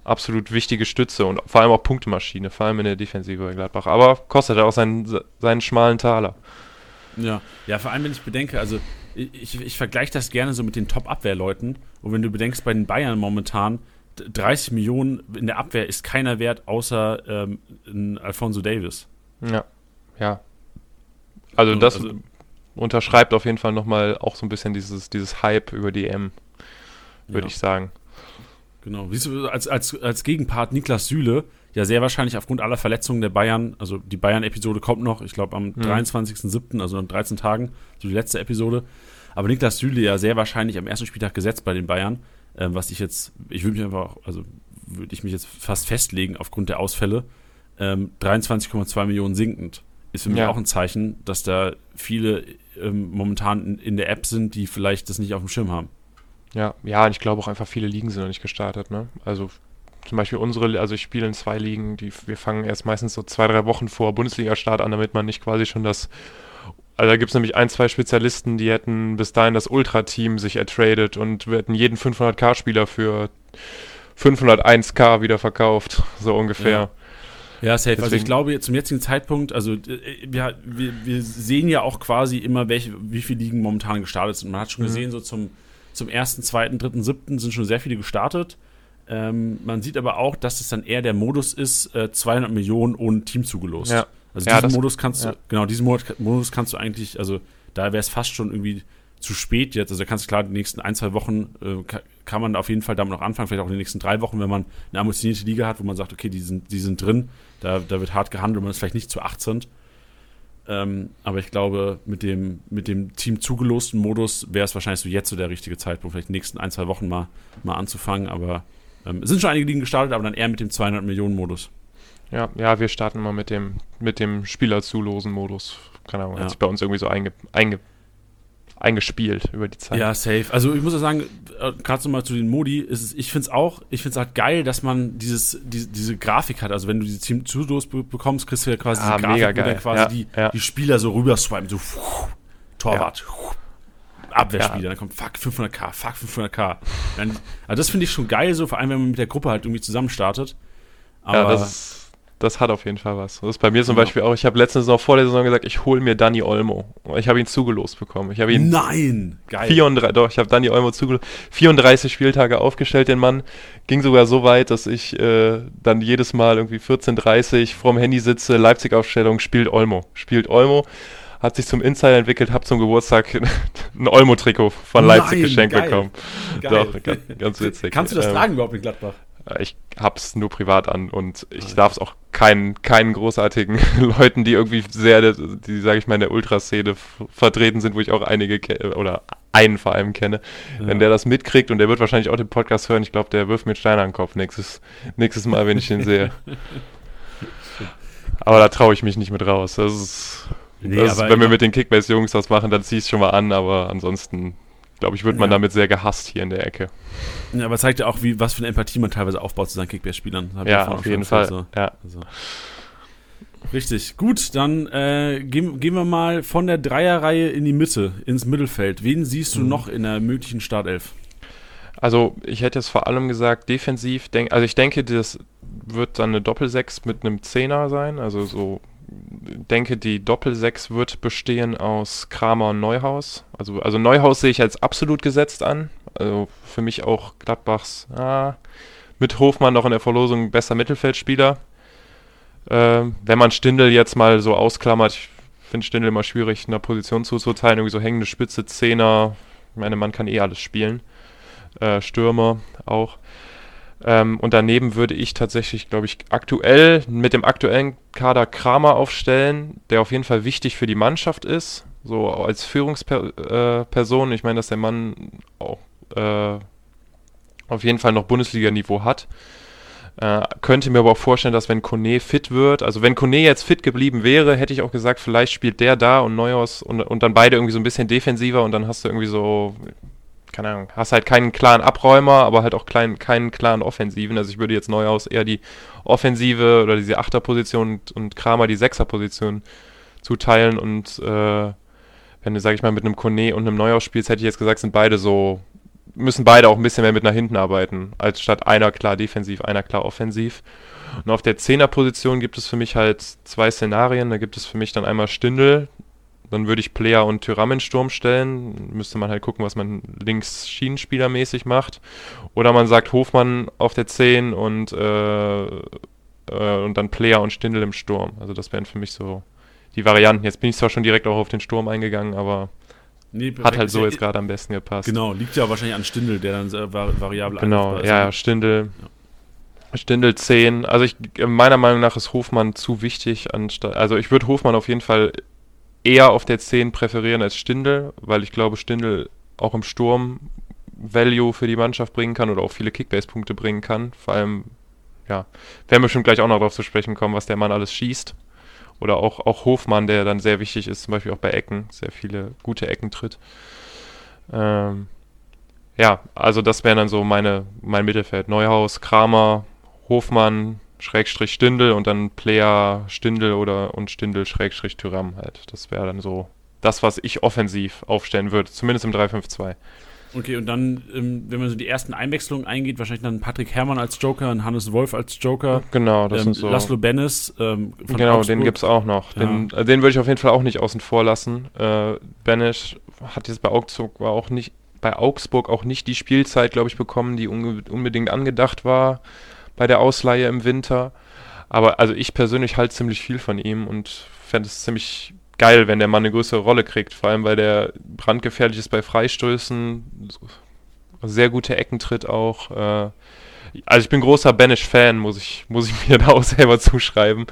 absolut wichtige Stütze und vor allem auch Punktemaschine, vor allem in der Defensive bei Gladbach. Aber kostet auch seinen, seinen schmalen Taler. Ja, ja, vor allem, wenn ich bedenke, also ich, ich vergleiche das gerne so mit den Top-Abwehrleuten. Und wenn du bedenkst, bei den Bayern momentan, 30 Millionen in der Abwehr ist keiner wert, außer ähm, Alfonso Davis. Ja, ja. Also das also, unterschreibt auf jeden Fall nochmal auch so ein bisschen dieses, dieses Hype über die M, würde ja. ich sagen. Genau. Siehst du, als, als, als Gegenpart Niklas Süle, ja sehr wahrscheinlich aufgrund aller Verletzungen der Bayern, also die Bayern-Episode kommt noch, ich glaube am mhm. 23.07., also in 13 Tagen, so die letzte Episode. Aber Niklas Süle ja sehr wahrscheinlich am ersten Spieltag gesetzt bei den Bayern, äh, was ich jetzt, ich würde mich einfach, also würde ich mich jetzt fast festlegen aufgrund der Ausfälle. Ähm, 23,2 Millionen sinkend ist für mich ja. auch ein Zeichen, dass da viele ähm, momentan in, der App sind, die vielleicht das nicht auf dem Schirm haben. Ja, ja, ich glaube auch einfach viele Ligen sind noch nicht gestartet, ne? Also zum Beispiel unsere, also ich spiele in zwei Ligen, die wir fangen erst meistens so zwei, drei Wochen vor Bundesliga-Start an, damit man nicht quasi schon das also da gibt es nämlich ein, zwei Spezialisten, die hätten bis dahin das Ultra-Team sich ertradet und wir hätten jeden 500k-Spieler für 501k wieder verkauft, so ungefähr. Ja. Ja, safe. Deswegen. Also ich glaube, zum jetzigen Zeitpunkt, also äh, wir, wir, wir sehen ja auch quasi immer, welche, wie viele Ligen momentan gestartet sind. Man hat schon mhm. gesehen, so zum zum ersten, zweiten, dritten, siebten sind schon sehr viele gestartet. Ähm, man sieht aber auch, dass es dann eher der Modus ist, äh, 200 Millionen ohne Team zugelost. Ja. Also diesen ja, Modus kannst ja. du, genau, diesen Modus kannst du eigentlich, also da wäre es fast schon irgendwie zu spät jetzt. Also da kannst du klar, die nächsten ein, zwei Wochen äh, kann man auf jeden Fall damit noch anfangen, vielleicht auch in den nächsten drei Wochen, wenn man eine ambitionierte Liga hat, wo man sagt, okay, die sind, die sind drin, da, da wird hart gehandelt, man ist vielleicht nicht zu acht sind. Ähm, aber ich glaube, mit dem, mit dem Team zugelosten Modus wäre es wahrscheinlich so jetzt so der richtige Zeitpunkt, vielleicht die nächsten ein, zwei Wochen mal, mal anzufangen. Aber ähm, es sind schon einige Ligen gestartet, aber dann eher mit dem 200 Millionen Modus. Ja, ja, wir starten mal mit dem, mit dem Spieler-zulosen Modus. Keine Ahnung, ja. hat sich bei uns irgendwie so einge, einge, eingespielt über die Zeit. Ja, safe. Also ich muss ja sagen, äh, gerade so mal zu den Modi, ist ich finde es auch, ich finde es halt geil, dass man dieses, die, diese Grafik hat. Also wenn du diese Team Zudos bekommst, kriegst du ja quasi ah, diese Grafik, wo dann quasi ja, die, ja. die Spieler so rüber swipen, so pfuh, Torwart, ja. Abwehrspieler, ja. dann kommt fuck 500k, fuck 500k. Dann, also das finde ich schon geil, so vor allem wenn man mit der Gruppe halt irgendwie zusammen startet. Aber ja, das ist das hat auf jeden Fall was. Das ist bei mir zum ja. Beispiel auch, ich habe letzte Saison vor der Saison gesagt, ich hole mir Danny Olmo. Ich habe ihn zugelost bekommen. Ich ihn Nein! Geil. 34, doch, ich habe Danny Olmo zugelost. 34 Spieltage aufgestellt, den Mann. Ging sogar so weit, dass ich äh, dann jedes Mal irgendwie 14.30 vorm Handy sitze, Leipzig-Aufstellung, spielt Olmo. Spielt Olmo. Hat sich zum Insider entwickelt, habe zum Geburtstag *laughs* ein Olmo-Trikot von Leipzig Nein, geschenkt geil. bekommen. Geil. Doch, ganz, ganz *laughs* witzig. Kannst du das ähm, tragen überhaupt in Gladbach? Äh, ich hab's nur privat an und ich ah, darf es auch keinen, keinen großartigen *laughs* Leuten, die irgendwie sehr, die, sage ich mal, in der Ultraszene vertreten sind, wo ich auch einige oder einen vor allem kenne. Ja. Wenn der das mitkriegt und der wird wahrscheinlich auch den Podcast hören, ich glaube, der wirft mir einen Stein an den Kopf nächstes, nächstes Mal, wenn ich ihn sehe. *laughs* aber da traue ich mich nicht mit raus. Das ist, nee, das ist wenn wir mit den Kickbase-Jungs das machen, dann zieh ich es schon mal an, aber ansonsten glaube ich, wird man ja. damit sehr gehasst hier in der Ecke. Ja, aber zeigt ja auch, wie, was für eine Empathie man teilweise aufbaut zu seinen Kickbase-Spielern. Ja, auf jeden Fall. So. Ja. Also. Richtig, gut, dann äh, gehen, gehen wir mal von der Dreierreihe in die Mitte, ins Mittelfeld. Wen siehst du mhm. noch in der möglichen Startelf? Also, ich hätte jetzt vor allem gesagt, defensiv, denk, also ich denke, das wird dann eine Doppelsechs mit einem Zehner sein, also so denke, die Doppel-6 wird bestehen aus Kramer und Neuhaus. Also, also Neuhaus sehe ich als absolut gesetzt an. Also für mich auch Gladbachs ah, mit Hofmann noch in der Verlosung besser Mittelfeldspieler. Äh, wenn man Stindel jetzt mal so ausklammert, ich finde Stindel immer schwierig, einer Position zuzuteilen, irgendwie so hängende Spitze, Zehner. Ich meine, man kann eh alles spielen. Äh, Stürmer auch. Ähm, und daneben würde ich tatsächlich, glaube ich, aktuell mit dem aktuellen Kader Kramer aufstellen, der auf jeden Fall wichtig für die Mannschaft ist, so als Führungsperson. Äh, ich meine, dass der Mann auch äh, auf jeden Fall noch Bundesliga-Niveau hat. Äh, könnte mir aber auch vorstellen, dass wenn Kone fit wird, also wenn Kone jetzt fit geblieben wäre, hätte ich auch gesagt, vielleicht spielt der da und Neuhaus und, und dann beide irgendwie so ein bisschen defensiver und dann hast du irgendwie so, keine Ahnung, hast halt keinen klaren Abräumer, aber halt auch klein, keinen klaren Offensiven. Also ich würde jetzt Neuhaus eher die Offensive oder diese Achterposition und, und Kramer die Sechserposition zuteilen und äh, wenn du, sag ich mal, mit einem Kone und einem Neuhaus spielst, hätte ich jetzt gesagt, sind beide so, müssen beide auch ein bisschen mehr mit nach hinten arbeiten, als statt einer klar defensiv, einer klar offensiv. Und auf der Zehnerposition gibt es für mich halt zwei Szenarien. Da gibt es für mich dann einmal Stindel, dann würde ich Player und Tyram in Sturm stellen. Müsste man halt gucken, was man links Schienenspielermäßig macht. Oder man sagt Hofmann auf der 10 und, äh, äh, und dann Player und Stindel im Sturm. Also das wären für mich so die Varianten. Jetzt bin ich zwar schon direkt auch auf den Sturm eingegangen, aber nee, hat halt so jetzt gerade am besten gepasst. Genau, liegt ja wahrscheinlich an Stindel, der dann äh, variabel Genau, ja, Stindel. Ja. Stindel 10. Also ich, meiner Meinung nach ist Hofmann zu wichtig anstatt. Also ich würde Hofmann auf jeden Fall eher auf der 10 präferieren als Stindel, weil ich glaube, Stindel auch im Sturm Value für die Mannschaft bringen kann oder auch viele Kickbase-Punkte bringen kann. Vor allem, ja, werden wir bestimmt gleich auch noch darauf zu sprechen kommen, was der Mann alles schießt. Oder auch, auch Hofmann, der dann sehr wichtig ist, zum Beispiel auch bei Ecken, sehr viele gute Ecken tritt. Ähm, ja, also das wären dann so meine, mein Mittelfeld. Neuhaus, Kramer, Hofmann, Schrägstrich Stindel und dann Player Stindel oder und Stindel Schrägstrich Tyram halt. Das wäre dann so das, was ich offensiv aufstellen würde, zumindest im 3-5-2. Okay, und dann, ähm, wenn man so die ersten Einwechslungen eingeht, wahrscheinlich dann Patrick Herrmann als Joker und Hannes Wolf als Joker. Genau, das ähm, sind so. Laszlo Bennis ähm, Genau, Augsburg. den gibt es auch noch. Den, ja. den würde ich auf jeden Fall auch nicht außen vor lassen. Äh, Bennis hat jetzt bei Augsburg war auch nicht bei Augsburg auch nicht die Spielzeit, glaube ich, bekommen, die unbedingt angedacht war bei der Ausleihe im Winter. Aber also ich persönlich halte ziemlich viel von ihm und fände es ziemlich geil, wenn der Mann eine größere Rolle kriegt. Vor allem, weil der brandgefährlich ist bei Freistößen, sehr gute Ecken tritt auch. Äh, also ich bin großer Banish-Fan, muss ich, muss ich *laughs* mir da auch selber zuschreiben.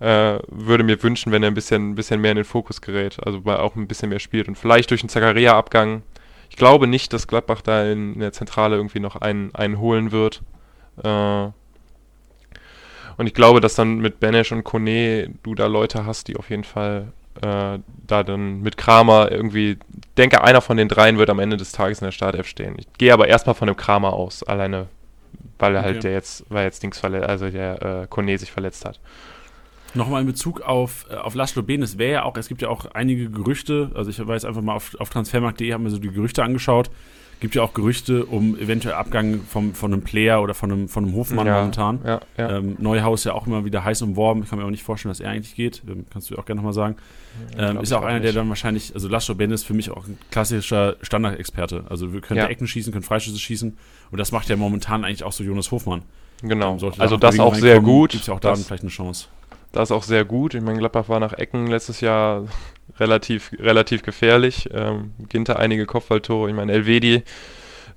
Äh, würde mir wünschen, wenn er ein bisschen, bisschen mehr in den Fokus gerät, also auch ein bisschen mehr spielt und vielleicht durch einen Zakaria-Abgang. Ich glaube nicht, dass Gladbach da in, in der Zentrale irgendwie noch einen, einen holen wird. Äh, und ich glaube, dass dann mit Benesch und Kone du da Leute hast, die auf jeden Fall äh, da dann mit Kramer irgendwie, denke, einer von den dreien wird am Ende des Tages in der Startelf stehen. Ich gehe aber erstmal von dem Kramer aus, alleine, weil er halt okay. halt der jetzt, weil jetzt Dings verletzt, also der äh, Kone sich verletzt hat. Nochmal in Bezug auf, äh, auf Laszlo Benes wäre ja auch, es gibt ja auch einige Gerüchte, also ich weiß einfach mal auf, auf transfermarkt.de haben wir so die Gerüchte angeschaut, gibt ja auch Gerüchte um eventuell Abgang vom, von einem Player oder von einem, von einem Hofmann ja, momentan. Ja, ja. Ähm, Neuhaus ja auch immer wieder heiß umworben. Ich kann mir auch nicht vorstellen, dass er eigentlich geht. Ähm, kannst du auch gerne nochmal sagen. Ähm, ist auch einer, der dann wahrscheinlich, also Laszlo Ben ist für mich auch ein klassischer Standardexperte. Also wir können ja. Ecken schießen, können Freischüsse schießen. Und das macht ja momentan eigentlich auch so Jonas Hofmann. Genau. Ähm, also das auch sehr gut. Gibt es ja auch da vielleicht eine Chance. Das ist auch sehr gut. Ich meine, Gladbach war nach Ecken letztes Jahr relativ, relativ gefährlich. Ähm, Ginter einige Kopfballtore. Ich meine, Elvedi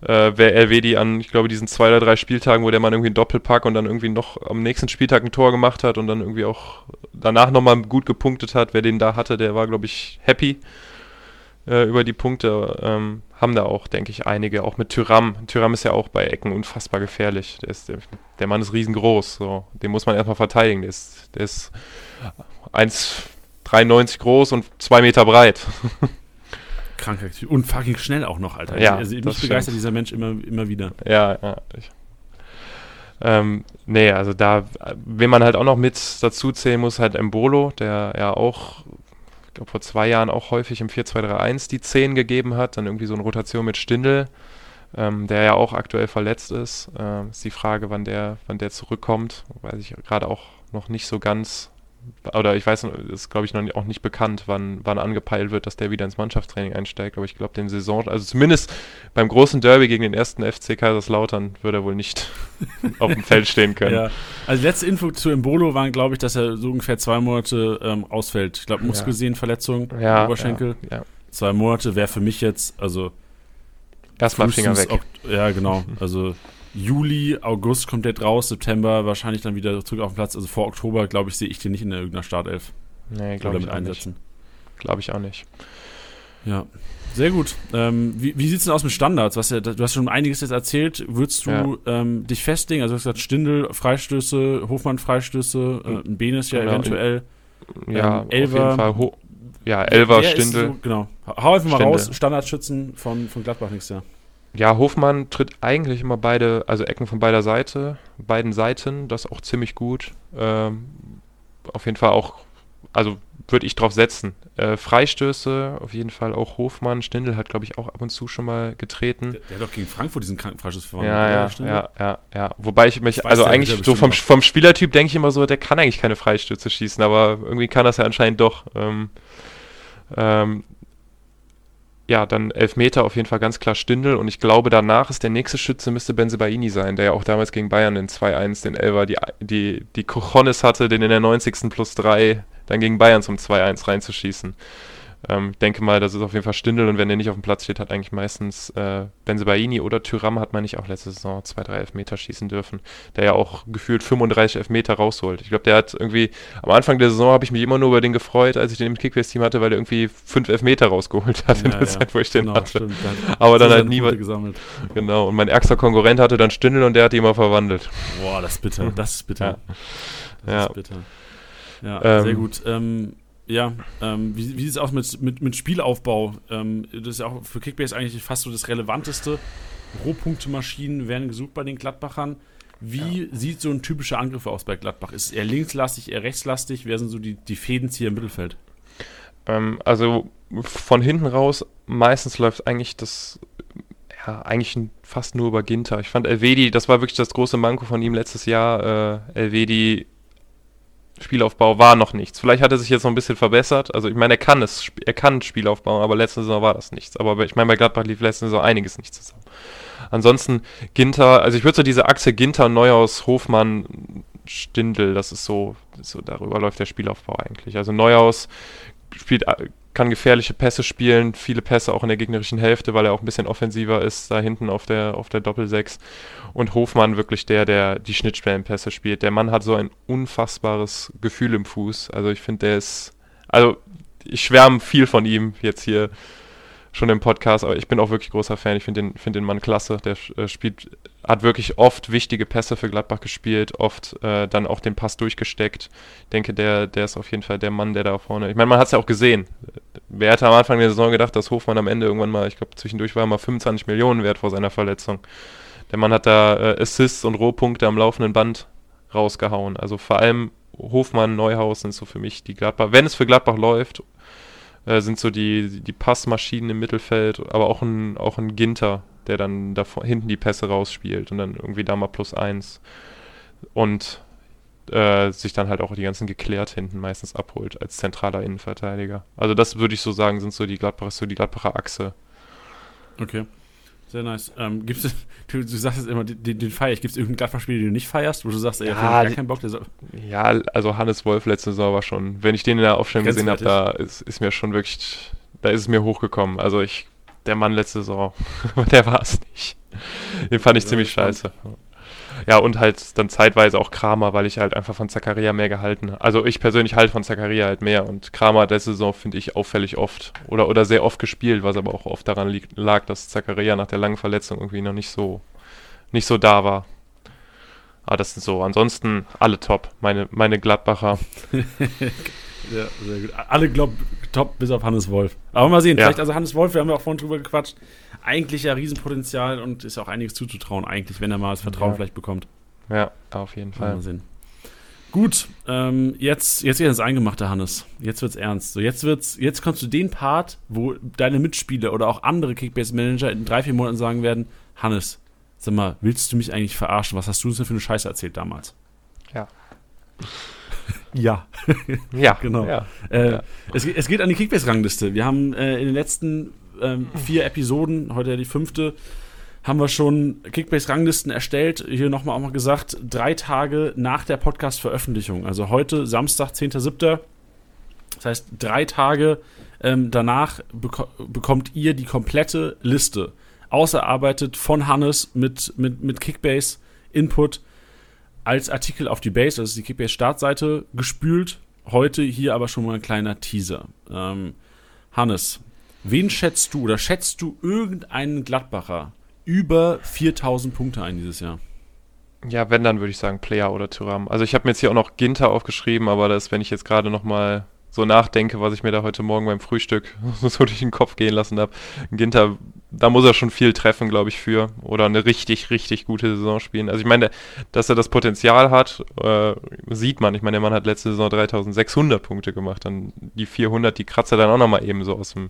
äh, wer Elvedi an, ich glaube, diesen zwei oder drei Spieltagen, wo der Mann irgendwie einen Doppelpack und dann irgendwie noch am nächsten Spieltag ein Tor gemacht hat und dann irgendwie auch danach nochmal gut gepunktet hat, wer den da hatte, der war, glaube ich, happy äh, über die Punkte. Ähm, haben da auch, denke ich, einige, auch mit Tyram. Tyram ist ja auch bei Ecken unfassbar gefährlich. Der, ist, der, der Mann ist riesengroß, so. den muss man erstmal verteidigen. Der ist, der ist 1,93 groß und 2 Meter breit. *laughs* krank und fucking schnell auch noch, Alter. Ja, also, mich begeistert dieser Mensch immer, immer wieder. Ja, ja. Ich, ähm, nee, also da, wen man halt auch noch mit dazu zählen muss, halt Embolo, der ja auch, glaube vor zwei Jahren auch häufig im 4-2-3-1 die 10 gegeben hat, dann irgendwie so eine Rotation mit Stindel, ähm, der ja auch aktuell verletzt ist. Ähm, ist die Frage, wann der, wann der zurückkommt, weiß ich gerade auch noch nicht so ganz oder ich weiß, ist glaube ich noch auch nicht bekannt, wann, wann angepeilt wird, dass der wieder ins Mannschaftstraining einsteigt. Aber ich glaube, den Saison, also zumindest beim großen Derby gegen den ersten FC Kaiserslautern wird er wohl nicht *laughs* auf dem Feld stehen können. Ja. Also letzte Info zu Embolo waren, glaube ich, dass er so ungefähr zwei Monate ähm, ausfällt. Ich glaube, Muskelsehnenverletzung, ja, Oberschenkel. Ja, ja. Zwei Monate wäre für mich jetzt, also Erstmal Finger weg. ja, genau. *laughs* Also Juli, August kommt der raus, September wahrscheinlich dann wieder zurück auf den Platz. Also vor Oktober, glaube ich, sehe ich den nicht in irgendeiner Startelf. Nee, glaube ich mit einsetzen. Glaube ich auch nicht. Ja, sehr gut. Ähm, wie wie sieht es denn aus mit Standards? Was, du hast schon einiges jetzt erzählt. Würdest du ja. ähm, dich festlegen? Also du hast gesagt, Stindel, Freistöße, Hofmann, Freistöße, äh, ein Benes ja genau, eventuell. ja, ähm, Elver. auf jeden Fall. Ho ja, Elver, Stindel. So, genau. Hau einfach mal Stindel. raus. Standardschützen von, von Gladbach nächstes Jahr. Ja, Hofmann tritt eigentlich immer beide, also Ecken von beider Seite, beiden Seiten, das auch ziemlich gut. Ähm, auf jeden Fall auch also würde ich drauf setzen. Äh, Freistöße, auf jeden Fall auch Hofmann. Stindl hat, glaube ich, auch ab und zu schon mal getreten. Der, der hat doch gegen Frankfurt diesen Krankenfreistöß verwandelt. Ja, ja, ja, ja, ja. Wobei ich mich, ich also eigentlich so vom, vom Spielertyp denke ich immer so, der kann eigentlich keine Freistöße schießen, aber irgendwie kann das ja anscheinend doch. Ähm, ähm, ja, dann Elfmeter auf jeden Fall ganz klar Stindel und ich glaube danach ist der nächste Schütze müsste Benzebaini sein, der ja auch damals gegen Bayern in 2-1 den Elver die, die, die Cojones hatte, den in der 90. plus 3 dann gegen Bayern zum 2-1 reinzuschießen. Ähm, denke mal, das ist auf jeden Fall Stindel und wenn der nicht auf dem Platz steht, hat eigentlich meistens äh, Benzebaini oder Tyram hat man nicht auch letzte Saison zwei, drei Elfmeter schießen dürfen, der ja auch gefühlt 35 Elfmeter rausholt. Ich glaube, der hat irgendwie, am Anfang der Saison habe ich mich immer nur über den gefreut, als ich den im Kickbase-Team hatte, weil er irgendwie fünf Elfmeter rausgeholt hat ja, in der ja. Zeit, wo ich den genau, hatte. Stimmt, *laughs* Aber dann halt niemand. gesammelt. Genau, und mein ärgster Konkurrent hatte dann Stindel und der hat ihn mal verwandelt. Boah, das ist bitter, das ist bitter. *laughs* Ja. Das ja. ist bitter. Ja, ähm, sehr gut. Ähm, ja, ähm, wie, wie sieht es aus mit, mit, mit Spielaufbau? Ähm, das ist ja auch für Kickbase eigentlich fast so das Relevanteste. Rohpunktemaschinen werden gesucht bei den Gladbachern. Wie ja. sieht so ein typischer Angriff aus bei Gladbach? Ist eher linkslastig, eher rechtslastig? Wer sind so die, die Fädenzieher im Mittelfeld? Ähm, also von hinten raus, meistens läuft eigentlich das, ja, eigentlich fast nur über Ginter. Ich fand Elvedi, das war wirklich das große Manko von ihm letztes Jahr. Äh, Elvedi Spielaufbau war noch nichts. Vielleicht hat er sich jetzt noch ein bisschen verbessert. Also ich meine, er kann es, er kann Spielaufbau, aber letzte Saison war das nichts. Aber ich meine, bei Gladbach lief letzte Saison einiges nicht zusammen. Ansonsten Ginter, also ich würde so diese Achse Ginter, Neuhaus, Hofmann, Stindel, das ist so, so darüber läuft der Spielaufbau eigentlich. Also Neuhaus spielt kann gefährliche Pässe spielen, viele Pässe auch in der gegnerischen Hälfte, weil er auch ein bisschen offensiver ist, da hinten auf der, auf der Doppel-6. Und Hofmann wirklich der, der die Schnittstellenpässe spielt. Der Mann hat so ein unfassbares Gefühl im Fuß. Also ich finde, der ist, also ich schwärme viel von ihm jetzt hier schon im Podcast, aber ich bin auch wirklich großer Fan. Ich finde den, find den Mann klasse. Der äh, spielt, hat wirklich oft wichtige Pässe für Gladbach gespielt, oft äh, dann auch den Pass durchgesteckt. Ich denke, der, der ist auf jeden Fall der Mann, der da vorne. Ich meine, man hat es ja auch gesehen. Wer hätte am Anfang der Saison gedacht, dass Hofmann am Ende irgendwann mal, ich glaube, zwischendurch war er mal 25 Millionen wert vor seiner Verletzung. Der Mann hat da äh, Assists und Rohpunkte am laufenden Band rausgehauen. Also vor allem Hofmann, Neuhaus sind so für mich die Gladbach, wenn es für Gladbach läuft äh, sind so die, die Passmaschinen im Mittelfeld, aber auch ein, auch ein Ginter, der dann da hinten die Pässe rausspielt und dann irgendwie da mal plus eins. Und äh, sich dann halt auch die ganzen geklärt hinten meistens abholt als zentraler Innenverteidiger. Also das würde ich so sagen, sind so die Gladbacher, so die Gladbacher Achse. Okay. Sehr nice. Ähm, gibt's, *laughs* du, du sagst jetzt immer, den, den feier ich. Gibt es irgendeinen Gladbach-Spiel, den du nicht feierst, wo du sagst, ey, ja, gar keinen Bock? ja, also Hannes Wolf letzte Saison war schon, wenn ich den in der Aufstellung gesehen habe, da ist, ist, mir schon wirklich, da ist es mir hochgekommen. Also ich, der Mann letzte Saison, *laughs* der war es nicht. Den fand ich ziemlich scheiße. Ja, und halt dann zeitweise auch Kramer, weil ich halt einfach von Zakaria mehr gehalten habe. Also ich persönlich halte von Zakaria halt mehr und Kramer hat der Saison finde ich auffällig oft oder, oder sehr oft gespielt, was aber auch oft daran liegt, lag, dass Zakaria nach der langen Verletzung irgendwie noch nicht so, nicht so da war. Aber das sind so, ansonsten alle top, meine, meine Gladbacher. *laughs* ja, sehr gut. Alle glaub, top, bis auf Hannes Wolf. Aber mal sehen, ja. vielleicht, also Hannes Wolf, wir haben ja auch vorhin drüber gequatscht, eigentlich ja Riesenpotenzial und ist auch einiges zuzutrauen, eigentlich, wenn er mal das Vertrauen ja. vielleicht bekommt. Ja, auf jeden Fall. Mal sehen. Gut, ähm, jetzt, jetzt wird es eingemachte, Hannes. Jetzt wird's ernst. So, jetzt wird's, jetzt kommst du den Part, wo deine Mitspieler oder auch andere Kickbase-Manager in drei, vier Monaten sagen werden, Hannes, sag mal, willst du mich eigentlich verarschen? Was hast du uns denn für eine Scheiße erzählt damals? Ja. Ja. *laughs* ja, genau. Ja. Äh, ja. Es, es, geht an die Kickbase-Rangliste. Wir haben äh, in den letzten ähm, vier Episoden, heute ja die fünfte, haben wir schon Kickbase-Ranglisten erstellt. Hier nochmal auch mal gesagt, drei Tage nach der Podcast-Veröffentlichung. Also heute, Samstag, 10.07. Das heißt, drei Tage ähm, danach beko bekommt ihr die komplette Liste ausgearbeitet von Hannes mit, mit, mit Kickbase-Input als Artikel auf die Base, das ist die Kickbase-Startseite, gespült. Heute hier aber schon mal ein kleiner Teaser. Ähm, Hannes, Wen schätzt du oder schätzt du irgendeinen Gladbacher über 4000 Punkte ein dieses Jahr? Ja, wenn, dann würde ich sagen Player oder Thuram. Also ich habe mir jetzt hier auch noch Ginter aufgeschrieben, aber das, wenn ich jetzt gerade nochmal so nachdenke, was ich mir da heute Morgen beim Frühstück *laughs* so durch den Kopf gehen lassen habe, Ginter, da muss er schon viel treffen, glaube ich, für. Oder eine richtig, richtig gute Saison spielen. Also ich meine, dass er das Potenzial hat, äh, sieht man. Ich meine, der Mann hat letzte Saison 3600 Punkte gemacht. Dann die 400, die kratzt er dann auch nochmal eben so aus dem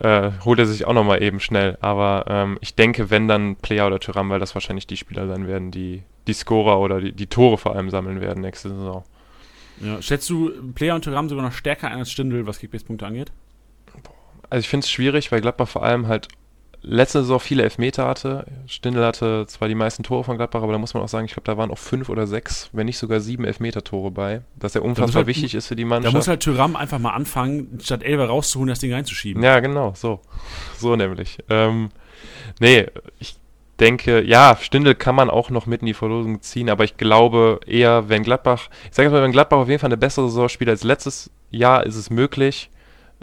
äh, holt er sich auch nochmal eben schnell. Aber ähm, ich denke, wenn dann Player oder Tyram, weil das wahrscheinlich die Spieler sein werden, die die Scorer oder die, die Tore vor allem sammeln werden nächste Saison. Ja. Schätzt du Player und Tyram sogar noch stärker ein als Stindl, was Kickbase-Punkte angeht? Also ich finde es schwierig, weil Gladbach vor allem halt letzte Saison viele Elfmeter hatte. Stindl hatte zwar die meisten Tore von Gladbach, aber da muss man auch sagen, ich glaube, da waren auch fünf oder sechs, wenn nicht sogar sieben Elfmeter-Tore bei, dass er unfassbar halt, wichtig ist für die Mannschaft. Da muss halt Tyram einfach mal anfangen, statt Elber rauszuholen, das Ding reinzuschieben. Ja, genau, so. So nämlich. Ähm, nee, ich denke, ja, Stindl kann man auch noch mit in die Verlosung ziehen, aber ich glaube eher, wenn Gladbach, ich sage mal, wenn Gladbach auf jeden Fall eine bessere Saison spielt als letztes Jahr, ist es möglich.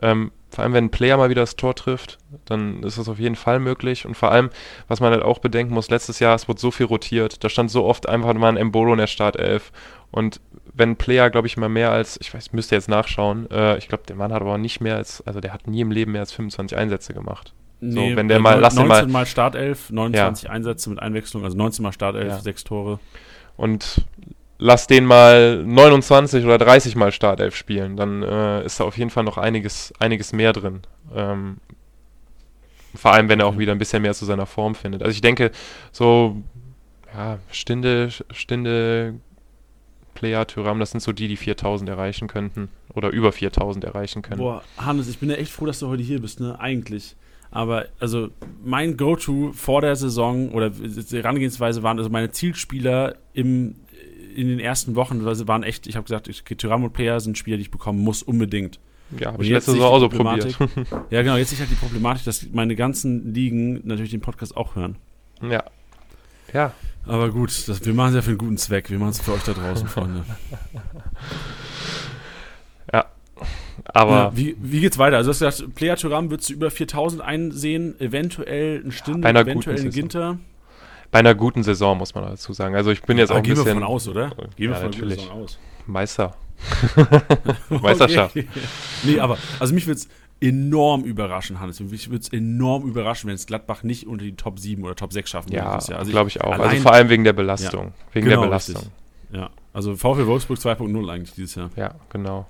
Ähm, vor allem, wenn ein Player mal wieder das Tor trifft, dann ist das auf jeden Fall möglich. Und vor allem, was man halt auch bedenken muss, letztes Jahr, es wurde so viel rotiert. Da stand so oft einfach mal ein Embolo in der Startelf. Und wenn ein Player, glaube ich, mal mehr als, ich weiß, müsste jetzt nachschauen, äh, ich glaube, der Mann hat aber nicht mehr als, also der hat nie im Leben mehr als 25 Einsätze gemacht. Nee, so, wenn der mal, lass 19 mal, mal Startelf, 29 ja. Einsätze mit Einwechslung, also 19 mal Startelf, ja. 6 Tore. Und lass den mal 29 oder 30 mal Startelf spielen, dann äh, ist da auf jeden Fall noch einiges, einiges mehr drin. Ähm, vor allem, wenn er auch wieder ein bisschen mehr zu seiner Form findet. Also ich denke, so, ja, Stinde, Stinde, Player, Tyram, das sind so die, die 4000 erreichen könnten. Oder über 4000 erreichen können. Boah, Hannes, ich bin ja echt froh, dass du heute hier bist, ne? Eigentlich. Aber also mein Go-To vor der Saison oder die Herangehensweise waren also meine Zielspieler im in den ersten Wochen waren echt, ich habe gesagt, ich, Tyram und Player sind Spieler, die ich bekommen muss, unbedingt. Ja, habe ich letzte Saison auch so probiert. *laughs* ja, genau, jetzt ist halt die Problematik, dass meine ganzen Ligen natürlich den Podcast auch hören. Ja. Ja. Aber gut, das, wir machen es ja für einen guten Zweck. Wir machen es für euch da draußen, *laughs* Freunde. Ja. Aber. Ja, wie, wie geht's weiter? Also, du hast gesagt, Player Tyram würdest du über 4000 einsehen, eventuell ein Stinde, eventuell ein Ginter. Bei einer guten Saison, muss man dazu sagen. Also ich bin jetzt auch ein bisschen... Gehen wir von aus, oder? Gehen wir ja, von natürlich. aus. Meister. *laughs* *laughs* Meisterschaft. nee, aber, also mich würde es enorm überraschen, Hannes. Mich würde es enorm überraschen, wenn es Gladbach nicht unter die Top 7 oder Top 6 schaffen würde. Ja, also glaube ich auch. Also vor allem wegen der Belastung. Ja, wegen genau, der Belastung. Richtig. Ja, also VfL Wolfsburg 2.0 eigentlich dieses Jahr. Ja, genau.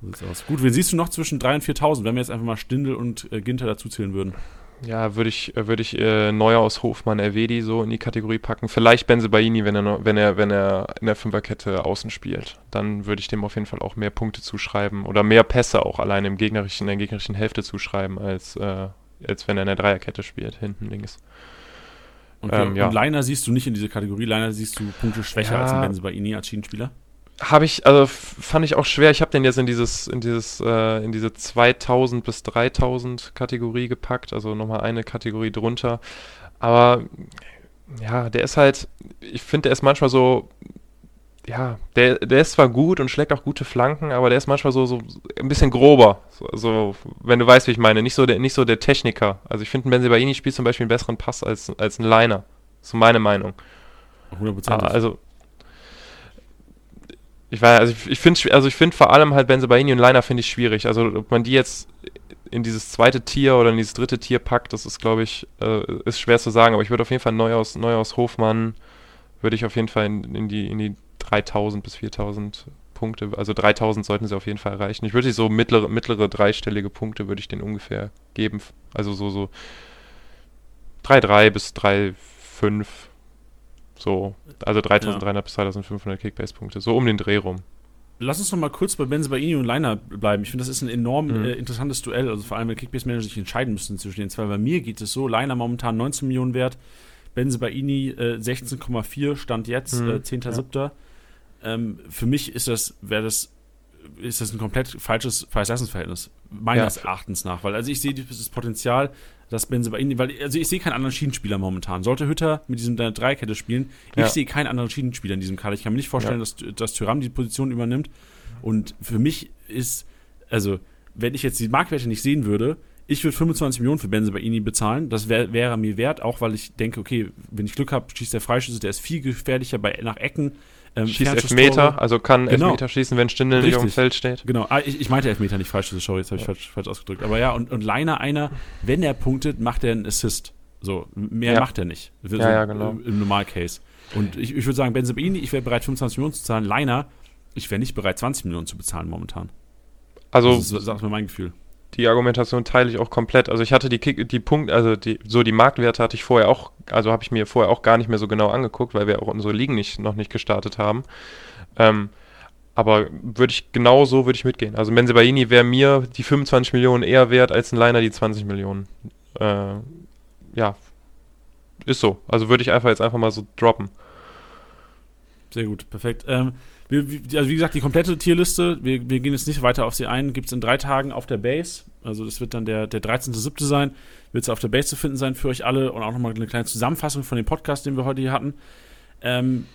Gut, wen siehst du noch zwischen 3.000 und 4.000, wenn wir jetzt einfach mal Stindel und äh, Ginter dazu zählen würden? ja, würde ich, würde ich äh, Neuhaus, Hofmann, Erwedi so in die Kategorie packen. Vielleicht Benzebaini, wenn er, wenn er, wenn er in der Fünferkette außen spielt. Dann würde ich dem auf jeden Fall auch mehr Punkte zuschreiben oder mehr Pässe auch allein im gegnerischen, in der gegnerischen Hälfte zuschreiben, als, äh, als wenn er in der Dreierkette spielt, hinten links. Okay. Ähm, ja. Und Leiner siehst du nicht in diese Kategorie. Leiner siehst du Punkte schwächer ja. als ein Benzebaini als Schienenspieler? Habe ich, also fand ich auch schwer. Ich habe den jetzt in dieses, in dieses, äh, in diese 2000 bis 3000 Kategorie gepackt, also nochmal eine Kategorie drunter. Aber ja, der ist halt, ich finde, der ist manchmal so, ja, der, der ist zwar gut und schlägt auch gute Flanken, aber der ist manchmal so, so ein bisschen grober. So, so wenn du weißt, wie ich meine. Nicht so der, nicht so der Techniker. Also ich finde, ein Benzebaini spielt zum Beispiel einen besseren Pass als, als ein Liner. So meine Meinung. 100%. Ah, also ich weiß, also ich, ich finde also ich finde vor allem halt Benzebaini und Liner finde ich schwierig. Also ob man die jetzt in dieses zweite Tier oder in dieses dritte Tier packt, das ist glaube ich äh, ist schwer zu sagen, aber ich würde auf jeden Fall neu aus neu aus Hofmann würde ich auf jeden Fall in, in die in die 3000 bis 4000 Punkte, also 3000 sollten sie auf jeden Fall erreichen. Ich würde so mittlere mittlere dreistellige Punkte würde ich denen ungefähr geben, also so so 3,3 bis 3,5 so, also 3300 ja. bis 2500 Kickbase-Punkte, so um den Dreh rum. Lass uns noch mal kurz bei Benzebaini und Liner bleiben. Ich finde, das ist ein enorm mhm. äh, interessantes Duell. Also vor allem, wenn Kickbase-Manager sich entscheiden müssten zwischen den zwei. Bei mir geht es so, Liner momentan 19 Millionen wert, Benzebaini äh, 16,4, Stand jetzt, mhm. äh, 10.7. Ja. Ähm, für mich ist das, wäre das, ist das ein komplett falsches Preis-Leistungsverhältnis. Meines ja. Erachtens nach. Weil also ich sehe das Potenzial, dass Benzebaini, weil also ich sehe keinen anderen Schienenspieler momentan. Sollte Hütter mit diesem Dreikette spielen, ja. ich sehe keinen anderen Schienenspieler in diesem Kader. Ich kann mir nicht vorstellen, ja. dass, dass Tyram die Position übernimmt. Und für mich ist, also, wenn ich jetzt die Marktwerte nicht sehen würde, ich würde 25 Millionen für Benzebaini bezahlen. Das wär, wäre mir wert, auch weil ich denke, okay, wenn ich Glück habe, schießt der Freischüsse, der ist viel gefährlicher bei, nach Ecken. Ähm, Schießt Elfmeter, also kann genau. Elfmeter schießen, wenn Stindl nicht auf dem Feld steht. Genau, ah, ich, ich meinte Elfmeter, nicht falsch, sorry, jetzt habe ich ja. falsch, falsch, ausgedrückt. Aber ja, und, und Leiner einer, wenn er punktet, macht er einen Assist. So, mehr ja. macht er nicht. So, ja, ja, genau. Im Normalcase. Und ich, ich würde sagen, Benzebaini, ich wäre bereit, 25 Millionen zu zahlen. Leiner, ich wäre nicht bereit, 20 Millionen zu bezahlen momentan. Also, das ist, das ist mein Gefühl. Die Argumentation teile ich auch komplett. Also ich hatte die Kick, die Punkt, also die, so die Marktwerte hatte ich vorher auch, also habe ich mir vorher auch gar nicht mehr so genau angeguckt, weil wir auch unsere Ligen nicht, noch nicht gestartet haben. Ähm, aber würde ich genau so würde ich mitgehen. Also Menzebaini wäre mir die 25 Millionen eher wert als ein Liner die 20 Millionen. Äh, ja, ist so. Also würde ich einfach jetzt einfach mal so droppen. Sehr gut, perfekt. Ähm, wir, also wie gesagt, die komplette Tierliste, wir, wir gehen jetzt nicht weiter auf sie ein, gibt es in drei Tagen auf der Base. Also das wird dann der, der 13.7. sein. Wird es auf der Base zu finden sein für euch alle und auch nochmal eine kleine Zusammenfassung von dem Podcast, den wir heute hier hatten. Ähm,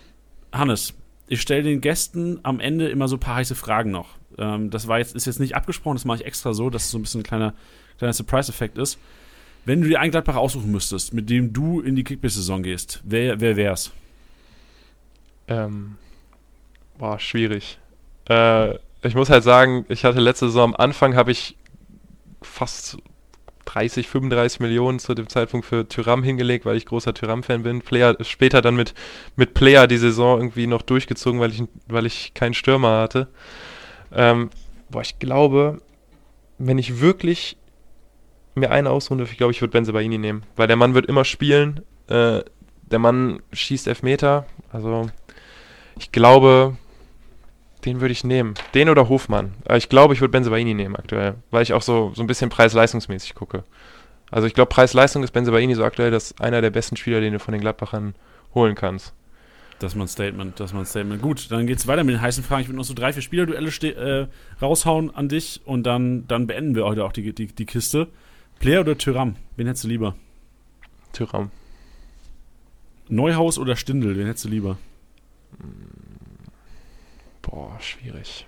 Hannes, ich stelle den Gästen am Ende immer so ein paar heiße Fragen noch. Ähm, das war jetzt, ist jetzt nicht abgesprochen, das mache ich extra so, dass es so ein bisschen ein kleiner, kleiner Surprise-Effekt ist. Wenn du dir einen Gladbach aussuchen müsstest, mit dem du in die Kickbase-Saison gehst, wer, wer wär's? Ähm, boah, schwierig. Äh, ich muss halt sagen, ich hatte letzte Saison am Anfang habe ich fast 30, 35 Millionen zu dem Zeitpunkt für Tyram hingelegt, weil ich großer Tyram-Fan bin. Player, später dann mit, mit Player die Saison irgendwie noch durchgezogen, weil ich, weil ich keinen Stürmer hatte. Ähm, boah, ich glaube, wenn ich wirklich mir einen ausruhen dürfte, ich glaube, ich würde Benzebaini nehmen. Weil der Mann wird immer spielen. Äh, der Mann schießt Elfmeter. Also, ich glaube, den würde ich nehmen. Den oder Hofmann. Aber ich glaube, ich würde Benzebaini nehmen aktuell. Weil ich auch so, so ein bisschen preis-leistungsmäßig gucke. Also, ich glaube, Preis-Leistung ist Benzebaini so aktuell das einer der besten Spieler, den du von den Gladbachern holen kannst. Das ist mein Statement, das ist mein Statement. Gut, dann geht es weiter mit den heißen Fragen. Ich würde noch so drei, vier Spielerduelle äh, raushauen an dich und dann, dann beenden wir heute auch die, die, die Kiste. Player oder Tyram? Wen hättest du lieber? Tyram. Neuhaus oder Stindel? Wen hättest du lieber? Boah, schwierig.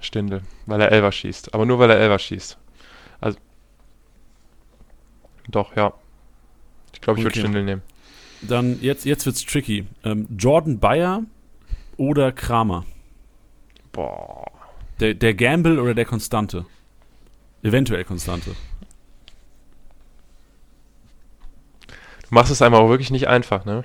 Stindel, weil er Elver schießt. Aber nur weil er Elver schießt. Also. Doch, ja. Ich glaube, ich okay. würde Stindel nehmen. Dann jetzt, jetzt wird's tricky. Ähm, Jordan Bayer oder Kramer? Boah. Der, der Gamble oder der Konstante? Eventuell Konstante. Du machst es einmal auch wirklich nicht einfach, ne?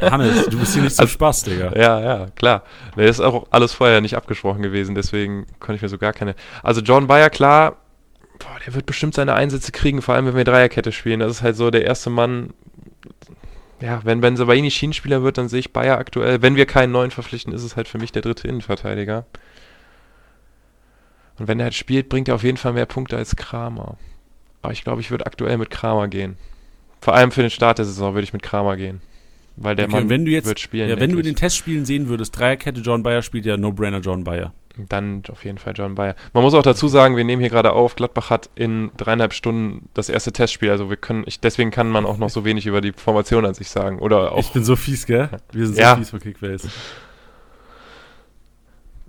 Hannes, du bist hier nicht zum also, Spaß, Digga. Ja, ja, klar. Das ist auch alles vorher nicht abgesprochen gewesen, deswegen konnte ich mir so gar keine. Also John Bayer, klar, boah, der wird bestimmt seine Einsätze kriegen, vor allem wenn wir Dreierkette spielen. Das ist halt so der erste Mann. Ja, wenn Benzabaini Schienenspieler wird, dann sehe ich Bayer aktuell. Wenn wir keinen neuen verpflichten, ist es halt für mich der dritte Innenverteidiger. Und wenn er halt spielt, bringt er auf jeden Fall mehr Punkte als Kramer. Aber ich glaube, ich würde aktuell mit Kramer gehen. Vor allem für den Start der Saison würde ich mit Kramer gehen. Weil der okay, Mann wenn du jetzt, wird spielen. Ja, wenn du in den Testspielen sehen würdest, Dreierkette John Bayer spielt ja No-Brainer John Bayer. Dann auf jeden Fall John Bayer. Man muss auch dazu sagen, wir nehmen hier gerade auf, Gladbach hat in dreieinhalb Stunden das erste Testspiel. Also wir können, ich, deswegen kann man auch noch so wenig über die Formation an sich sagen. Oder auch, ich bin so fies, gell? Wir sind so ja. fies von Kickbase.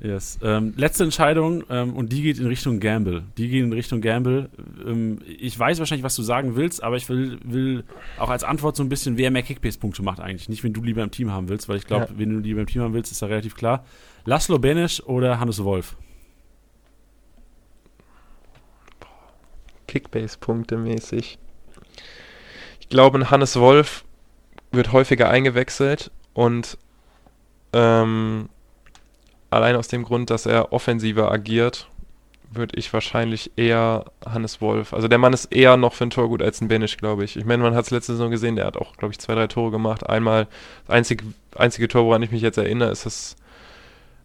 Yes. Ähm, letzte Entscheidung ähm, und die geht in Richtung Gamble. Die geht in Richtung Gamble. Ähm, ich weiß wahrscheinlich, was du sagen willst, aber ich will, will auch als Antwort so ein bisschen, wer mehr Kickbase-Punkte macht eigentlich. Nicht, wenn du lieber im Team haben willst, weil ich glaube, ja. wenn du lieber im Team haben willst, ist da relativ klar. Laszlo Benisch oder Hannes Wolf? Kickbase-Punkte mäßig. Ich glaube, Hannes Wolf wird häufiger eingewechselt und ähm, allein aus dem Grund, dass er offensiver agiert, würde ich wahrscheinlich eher Hannes Wolf. Also der Mann ist eher noch für ein Tor gut als ein Benisch, glaube ich. Ich meine, man hat es letzte Saison gesehen, der hat auch, glaube ich, zwei, drei Tore gemacht. Einmal, das einzige, einzige Tor, woran ich mich jetzt erinnere, ist das.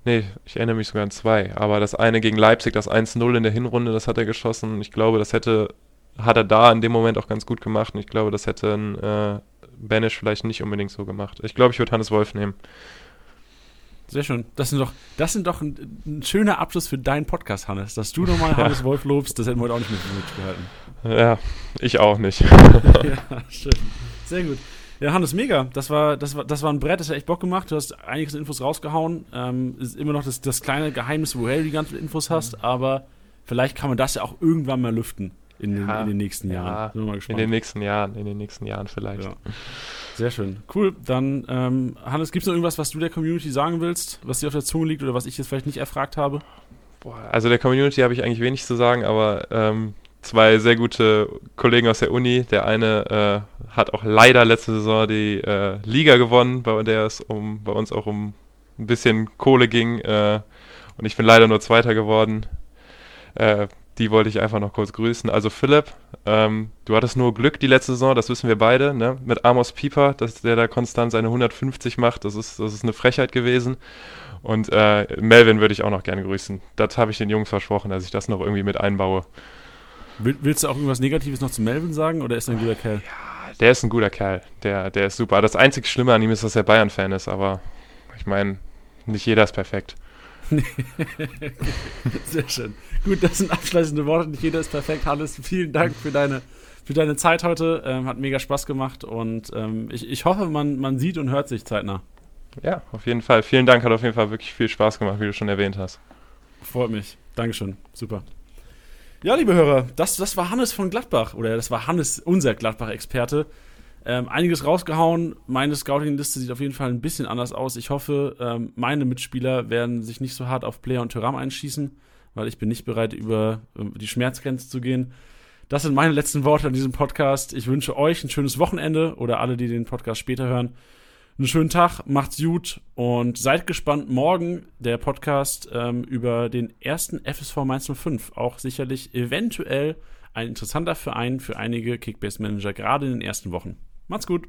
Nee, ich erinnere mich sogar an zwei. Aber das eine gegen Leipzig, das 1-0 in der Hinrunde, das hat er geschossen. Ich glaube, das hätte, hat er da in dem Moment auch ganz gut gemacht. Und ich glaube, das hätte ein äh, Benisch vielleicht nicht unbedingt so gemacht. Ich glaube, ich würde Hannes Wolf nehmen. Sehr schön. Das sind doch, das sind doch ein, ein schöner Abschluss für deinen Podcast, Hannes. Dass du nochmal ja. Hannes Wolf lobst, das hätten wir heute auch nicht mit mitgehalten. Ja, ich auch nicht. *laughs* ja, schön. Sehr gut. Ja, Hannes, mega. Das war, das war, das war ein Brett, das hat echt Bock gemacht. Du hast einiges Infos rausgehauen. Ähm, ist immer noch das, das kleine Geheimnis, woher du die ganzen Infos hast, mhm. aber vielleicht kann man das ja auch irgendwann mal lüften in, ja, den, in den nächsten Jahren. Ja, in den nächsten Jahren, in den nächsten Jahren vielleicht. Ja. Sehr schön. Cool. Dann, ähm, Hannes, gibt es noch irgendwas, was du der Community sagen willst, was dir auf der Zunge liegt oder was ich jetzt vielleicht nicht erfragt habe? Boah, also der Community habe ich eigentlich wenig zu sagen, aber ähm, zwei sehr gute Kollegen aus der Uni. Der eine äh, hat auch leider letzte Saison die äh, Liga gewonnen, bei der es um, bei uns auch um ein bisschen Kohle ging. Äh, und ich bin leider nur Zweiter geworden. Äh, die wollte ich einfach noch kurz grüßen. Also Philipp, ähm, du hattest nur Glück die letzte Saison, das wissen wir beide, ne? Mit Amos Pieper, dass der da konstant seine 150 macht, das ist, das ist eine Frechheit gewesen. Und äh, Melvin würde ich auch noch gerne grüßen. Das habe ich den Jungs versprochen, dass ich das noch irgendwie mit einbaue. willst du auch irgendwas Negatives noch zu Melvin sagen oder ist er ein guter Kerl? Ja, der ist ein guter Kerl. Der, der ist super. Das einzig Schlimme an ihm ist, dass er Bayern-Fan ist, aber ich meine, nicht jeder ist perfekt. *laughs* Sehr schön. Gut, das sind abschließende Worte. Nicht jeder ist perfekt. Hannes, vielen Dank für deine, für deine Zeit heute. Ähm, hat mega Spaß gemacht und ähm, ich, ich hoffe, man, man sieht und hört sich zeitnah. Ja, auf jeden Fall. Vielen Dank, hat auf jeden Fall wirklich viel Spaß gemacht, wie du schon erwähnt hast. Freut mich. Dankeschön. Super. Ja, liebe Hörer, das, das war Hannes von Gladbach oder das war Hannes, unser Gladbach-Experte. Ähm, einiges rausgehauen. Meine Scouting-Liste sieht auf jeden Fall ein bisschen anders aus. Ich hoffe, ähm, meine Mitspieler werden sich nicht so hart auf Player und Tyram einschießen, weil ich bin nicht bereit, über ähm, die Schmerzgrenze zu gehen. Das sind meine letzten Worte an diesem Podcast. Ich wünsche euch ein schönes Wochenende oder alle, die den Podcast später hören. Einen schönen Tag, macht's gut und seid gespannt. Morgen der Podcast ähm, über den ersten FSV Mainz 05. Auch sicherlich eventuell ein interessanter Verein für einige Kickbase-Manager, gerade in den ersten Wochen. Macht's gut.